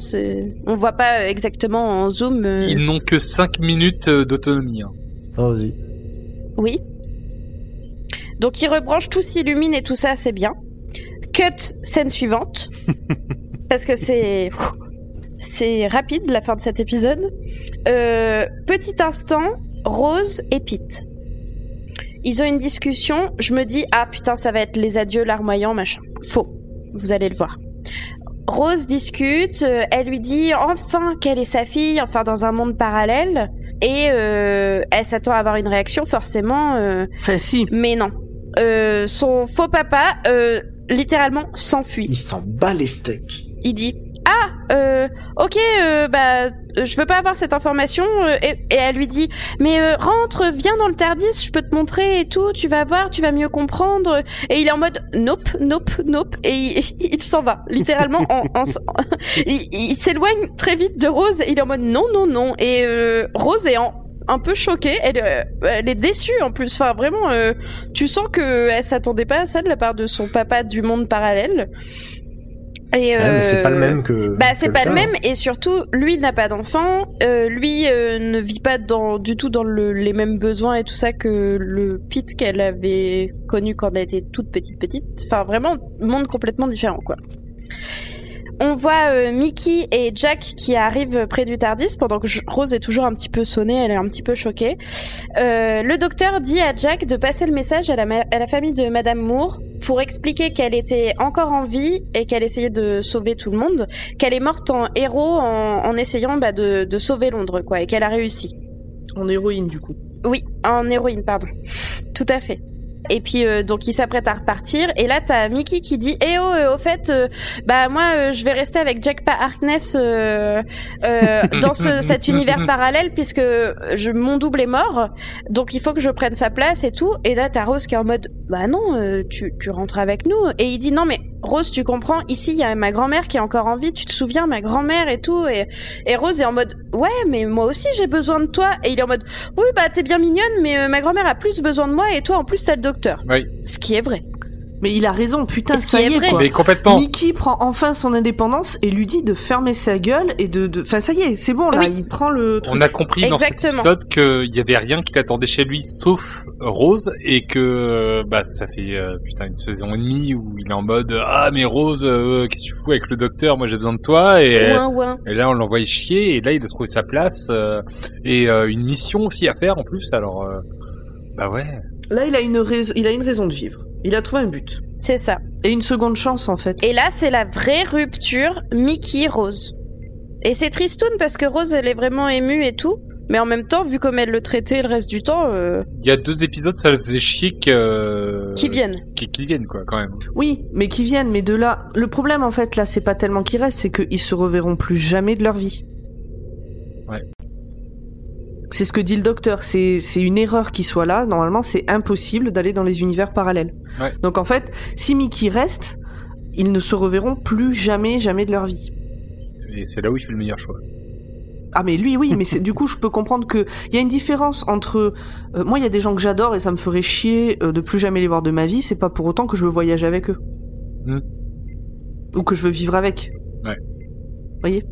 On voit pas euh, exactement en zoom. euh, Ils n'ont que 5 minutes d'autonomie. hein. Oh, vas-y. Oui. Donc il rebranche, tout s'illumine et tout ça, c'est bien. Cut, scène suivante. Parce que c'est... C'est rapide la fin de cet épisode. Euh, petit instant, Rose et Pete. Ils ont une discussion, je me dis, ah putain, ça va être les adieux larmoyants, machin. Faux. Vous allez le voir. Rose discute, euh, elle lui dit enfin qu'elle est sa fille, enfin dans un monde parallèle, et euh, elle s'attend à avoir une réaction forcément, euh, Enfin, si. mais non. Euh, son faux papa, euh, littéralement, s'enfuit. Il s'en bat les steaks. Il dit ah euh, ok euh, bah je veux pas avoir cette information euh, et, et elle lui dit mais euh, rentre viens dans le Tardis je peux te montrer et tout tu vas voir tu vas mieux comprendre et il est en mode nope nope nope et il, s'en va littéralement en, en- il, s'éloigne très vite de Rose et il est en mode non non non et euh, Rose est en un peu choquée, elle, euh, elle est déçue en plus. Enfin, vraiment, tu sens que elle s'attendait pas à ça de la part de son papa du monde parallèle. Et, Ah, mais c'est pas le euh, même que. bah c'est pas le même et surtout lui n'a pas d'enfant, euh, lui euh, ne vit pas dans du tout dans le, les mêmes besoins et tout ça que le Pete qu'elle avait connu quand elle était toute petite petite. Enfin vraiment monde complètement différent quoi. On voit euh, Mickey et Jack qui arrivent près du Tardis pendant que Rose est toujours un petit peu sonnée, elle est un petit peu choquée. Euh, le docteur dit à Jack de passer le message à la, ma- à la famille de Madame Moore pour expliquer qu'elle était encore en vie et qu'elle essayait de sauver tout le monde, qu'elle est morte en héros en, en essayant bah, de, de sauver Londres, quoi, et qu'elle a réussi. En héroïne, du coup. Oui, en héroïne, pardon. Tout à fait. Et puis euh, donc il s'apprête à repartir. Et là t'as Mickey qui dit eh oh euh, au fait euh, bah moi je vais rester avec Jack Pa Harkness dans ce, cet univers parallèle puisque je, mon double est mort. Donc il faut que je prenne sa place et tout. Et là t'as Rose qui est en mode bah non tu, tu rentres avec nous. Et il dit non mais Rose tu comprends ici il y a ma grand-mère qui est encore en vie. Tu te souviens ma grand-mère et tout. Et, et Rose est en mode ouais mais moi aussi j'ai besoin de toi. Et il est en mode oui, bah t'es bien mignonne, mais ma grand-mère a plus besoin de moi. Et toi en plus t'as le docteur. Oui. Ce qui est vrai. Mais il a raison, putain, Ce ça qui y est est, vrai. quoi. Mais complètement. Mickey prend enfin son indépendance et lui dit de fermer sa gueule et de... de... Enfin, ça y est, c'est bon, là, Oui. il prend le truc. On a compris dans cet épisode qu'il y avait rien qui l'attendait chez lui sauf Rose et que euh, bah ça fait euh, putain une saison et demie où il est en mode ah mais Rose euh, qu'est-ce que tu fous avec le docteur? Moi j'ai besoin de toi et, Ouin, ouin. et là on l'envoie chier et là il a trouvé sa place euh, et euh, une mission aussi à faire en plus alors euh, bah ouais Là, il a, une rais- il a une raison de vivre. Il a trouvé un but. C'est ça. Et une seconde chance, en fait. Et là, c'est la vraie rupture Mickey-Rose. Et c'est tristoun parce que Rose, elle est vraiment émue et tout. Mais en même temps, vu comme elle le traitait le reste du temps, euh, Il y a deux épisodes, ça le faisait chier que... qu'ils viennent. Qu'ils qu'ils viennent, quoi, quand même. Oui, mais qui viennent, mais de là. Le problème, en fait, là, c'est pas tellement qu'ils restent, c'est qu'ils se reverront plus jamais de leur vie. Ouais. C'est ce que dit le docteur. C'est c'est une erreur qu'il soit là. Normalement, c'est impossible d'aller dans les univers parallèles. Ouais. Donc, en fait, si Mickey reste, ils ne se reverront plus jamais, jamais de leur vie. Et c'est là où il fait le meilleur choix. Ah mais lui oui, mais c'est du coup je peux comprendre que il y a une différence entre euh, moi il y a des gens que j'adore et ça me ferait chier euh, de plus jamais les voir de ma vie, c'est pas pour autant que je veux voyager avec eux. Hmm. Ou que je veux vivre avec. Ouais. Voyez?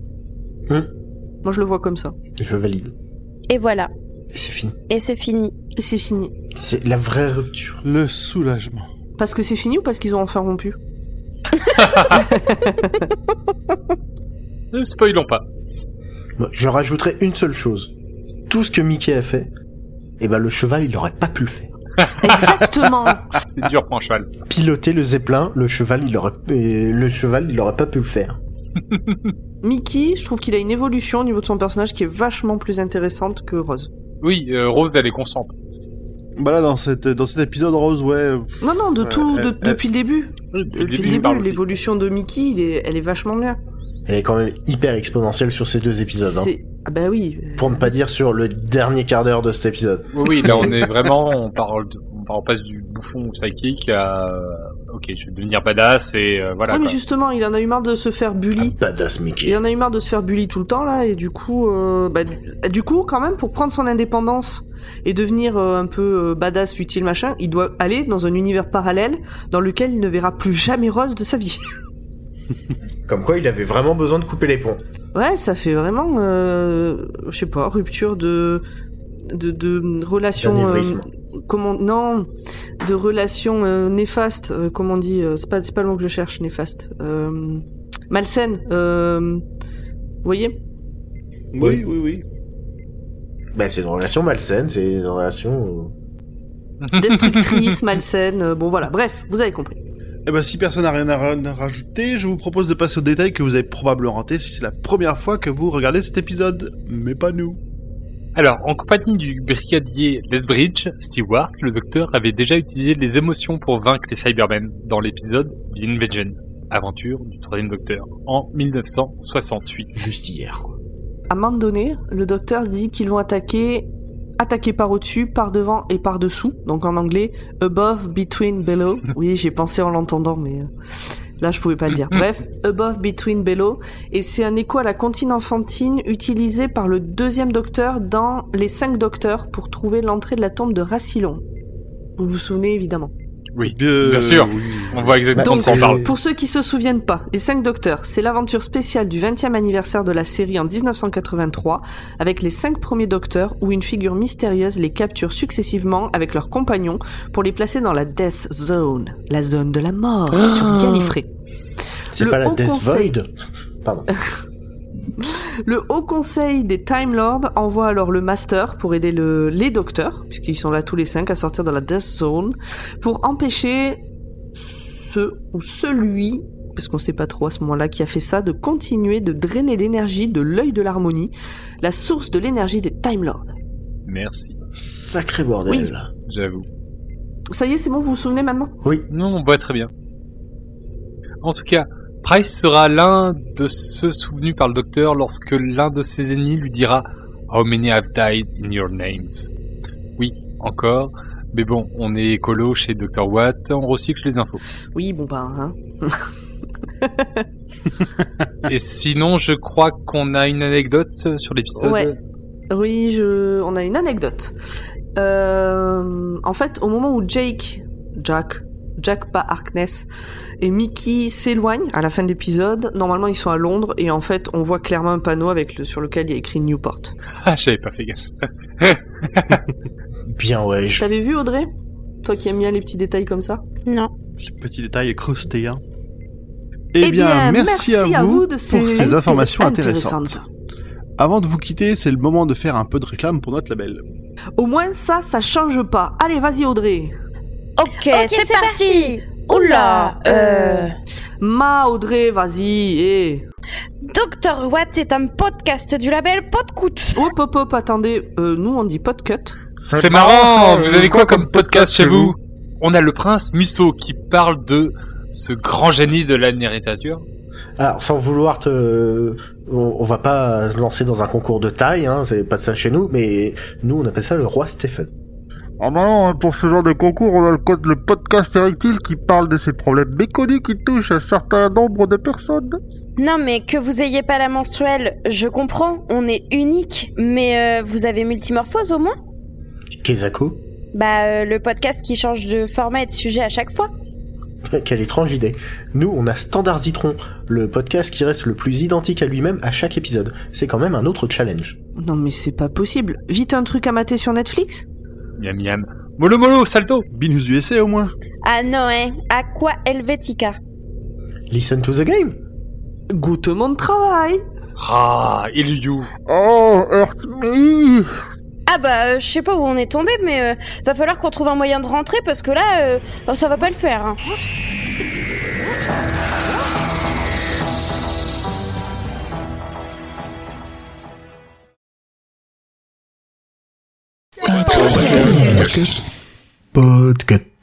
Hmm. Moi je le vois comme ça. Je valide. Et voilà. Et c'est fini. Et c'est fini. C'est fini. C'est la vraie rupture. Le soulagement. Parce que c'est fini ou parce qu'ils ont enfin rompu? Ne spoilons pas. Je rajouterai une seule chose. Tout ce que Mickey a fait, eh ben le cheval, il aurait pas pu le faire. Exactement. C'est dur pour un cheval. Piloter le zeppelin, le cheval, il aurait, euh, le cheval, il aurait pas pu le faire. Mickey, je trouve qu'il a une évolution au niveau de son personnage qui est vachement plus intéressante que Rose. Oui, euh, Rose, elle est constante. Bah là, dans, cette, dans cet épisode rose, ouais. Non non, de Ouais, tout, de- elle- elle- depuis le début. Oui, Depuis le début, l'évolution de Mickey, il est- elle est vachement bien. Elle est quand même hyper exponentielle sur ces deux épisodes. Hein. Ah bah oui. Pour ne pas dire sur le dernier quart d'heure de cet épisode. Oui, oui, là on est vraiment, on parle, de- on passe du bouffon psychique à, ok, je vais devenir badass et euh, voilà. oui, mais quoi. justement, il en a eu marre de se faire bully. Badass Il Mickey. en a eu marre de se faire bully tout le temps là, et du coup, euh, bah, du, coup, quand même, pour prendre son indépendance et devenir euh, un peu badass, futile, machin, il doit aller dans un univers parallèle dans lequel il ne verra plus jamais Rose de sa vie. Comme quoi, il avait vraiment besoin de couper les ponts. Ouais, ça fait vraiment, euh, je sais pas, rupture de de, de euh, comment non, de relations euh, néfastes. euh, comment on dit euh, C'est pas c'est pas le mot que je cherche, néfaste. Euh, malsaine. Euh, vous voyez? Oui, oui, oui. Ben, c'est une relation malsaine, c'est une relation... destructrice, malsaine. euh, Bon voilà, bref, vous avez compris. Eh ben, si personne n'a rien à ra- à rajouter, je vous propose de passer aux détails que vous avez probablement ratés si c'est la première fois que vous regardez cet épisode. Mais pas nous. Alors, en compagnie du brigadier Ledbridge, Stewart, le docteur avait déjà utilisé les émotions pour vaincre les Cybermen dans l'épisode The Invasion, aventure du troisième docteur, en 1968. Juste hier, quoi. À un moment donné, le docteur dit qu'ils vont attaquer, attaquer par au-dessus, par devant et par dessous. Donc en anglais, above, between, below. Oui, j'ai pensé en l'entendant, mais euh, là je pouvais pas le dire. Bref, above, between, below. Et c'est un écho à la comptine enfantine utilisée par le deuxième docteur dans les cinq docteurs pour trouver l'entrée de la tombe de Rassilon. Vous vous souvenez évidemment. Oui, Bien, bien sûr. oui. On voit exactement Donc, de quoi on parle. Pour ceux qui se souviennent pas, Les Cinq Docteurs, c'est l'aventure spéciale du 20e anniversaire de la série en 1983, avec les cinq premiers docteurs où une figure mystérieuse les capture successivement avec leurs compagnons pour les placer dans la Death Zone, la zone de la mort, sur Gallifrey. C'est pas la Death Conseil. Void? Pardon. Le Haut Conseil des Time Lords envoie alors le Master pour aider le, les docteurs, puisqu'ils sont là tous les cinq à sortir de la Death Zone, pour empêcher ce ou celui, parce qu'on sait pas trop à ce moment-là qui a fait ça, de continuer de drainer l'énergie de l'œil de l'harmonie, la source de l'énergie des Time Lords. Merci, Sacré bordel. j'avoue. Ça y est, c'est bon, vous vous souvenez maintenant? Non, on voit très bien. En tout cas, Price sera l'un de ceux souvenus par le docteur lorsque l'un de ses ennemis lui dira How many have died in your names? Oui, encore. Mais bon, on est écolo chez Dr. Watt, on recycle les infos. Oui, bon bah, hein. Et sinon, je crois qu'on a une anecdote sur l'épisode. Ouais. Oui, je... on a une anecdote. Euh, en fait, au moment où Jake, Jack, Jack pas Harkness, et Mickey s'éloignent à la fin de l'épisode, normalement ils sont à Londres et en fait on voit clairement un panneau avec le, sur lequel il y a écrit Newport. Ah, j'avais pas fait gaffe. Bien, ouais. je- T'avais vu Audrey? Toi qui aimes bien les petits détails comme ça? Non. Petit détail croustillant. Eh bien, merci, à, vous, de pour ces informations intéressantes. intéressantes. Avant de vous quitter, c'est le moment de faire un peu de réclame pour notre label. Au moins ça, ça change pas. Allez, vas-y Audrey. Ok, c'est parti. Oula, euh... Ma Audrey, vas-y. eh. Dr Watt est un podcast du label Podcoot. Hop hop hop, attendez, euh, nous on dit podcut. C'est marrant, vous avez quoi comme podcast chez vous On a le prince Musso qui parle de ce grand génie de la littérature. Alors, sans vouloir te... On, on va pas se lancer dans un concours de taille, hein, c'est pas de ça chez nous, mais nous, on appelle ça le roi Stephen. Ah bah non, hein, pour ce genre de concours, on a le, code- le podcast érectile qui parle de ces problèmes méconnus qui touchent un certain nombre de personnes. Non mais que vous ayez pas la menstruelle, je comprends, on est unique, mais euh, vous avez multimorphose au moins? Kezako Bah euh, le podcast qui change de format et de sujet à chaque fois. Quelle étrange idée. Nous, on a Standard Zitron, le podcast qui reste le plus identique à lui-même à chaque épisode. C'est quand même un autre challenge. Non mais c'est pas possible. Vite un truc à mater sur Netflix? Miam miam. Molo molo, salto Binous USA au moins. Ah non hein, Aqua Helvetica. Listen to the game Goûte mon travail Ah, il you. Oh, Earth Me Ah bah euh, je sais pas où on est tombé, mais euh, va falloir qu'on trouve un moyen de rentrer parce que là, euh, oh, ça va pas le faire. hein. Podcast.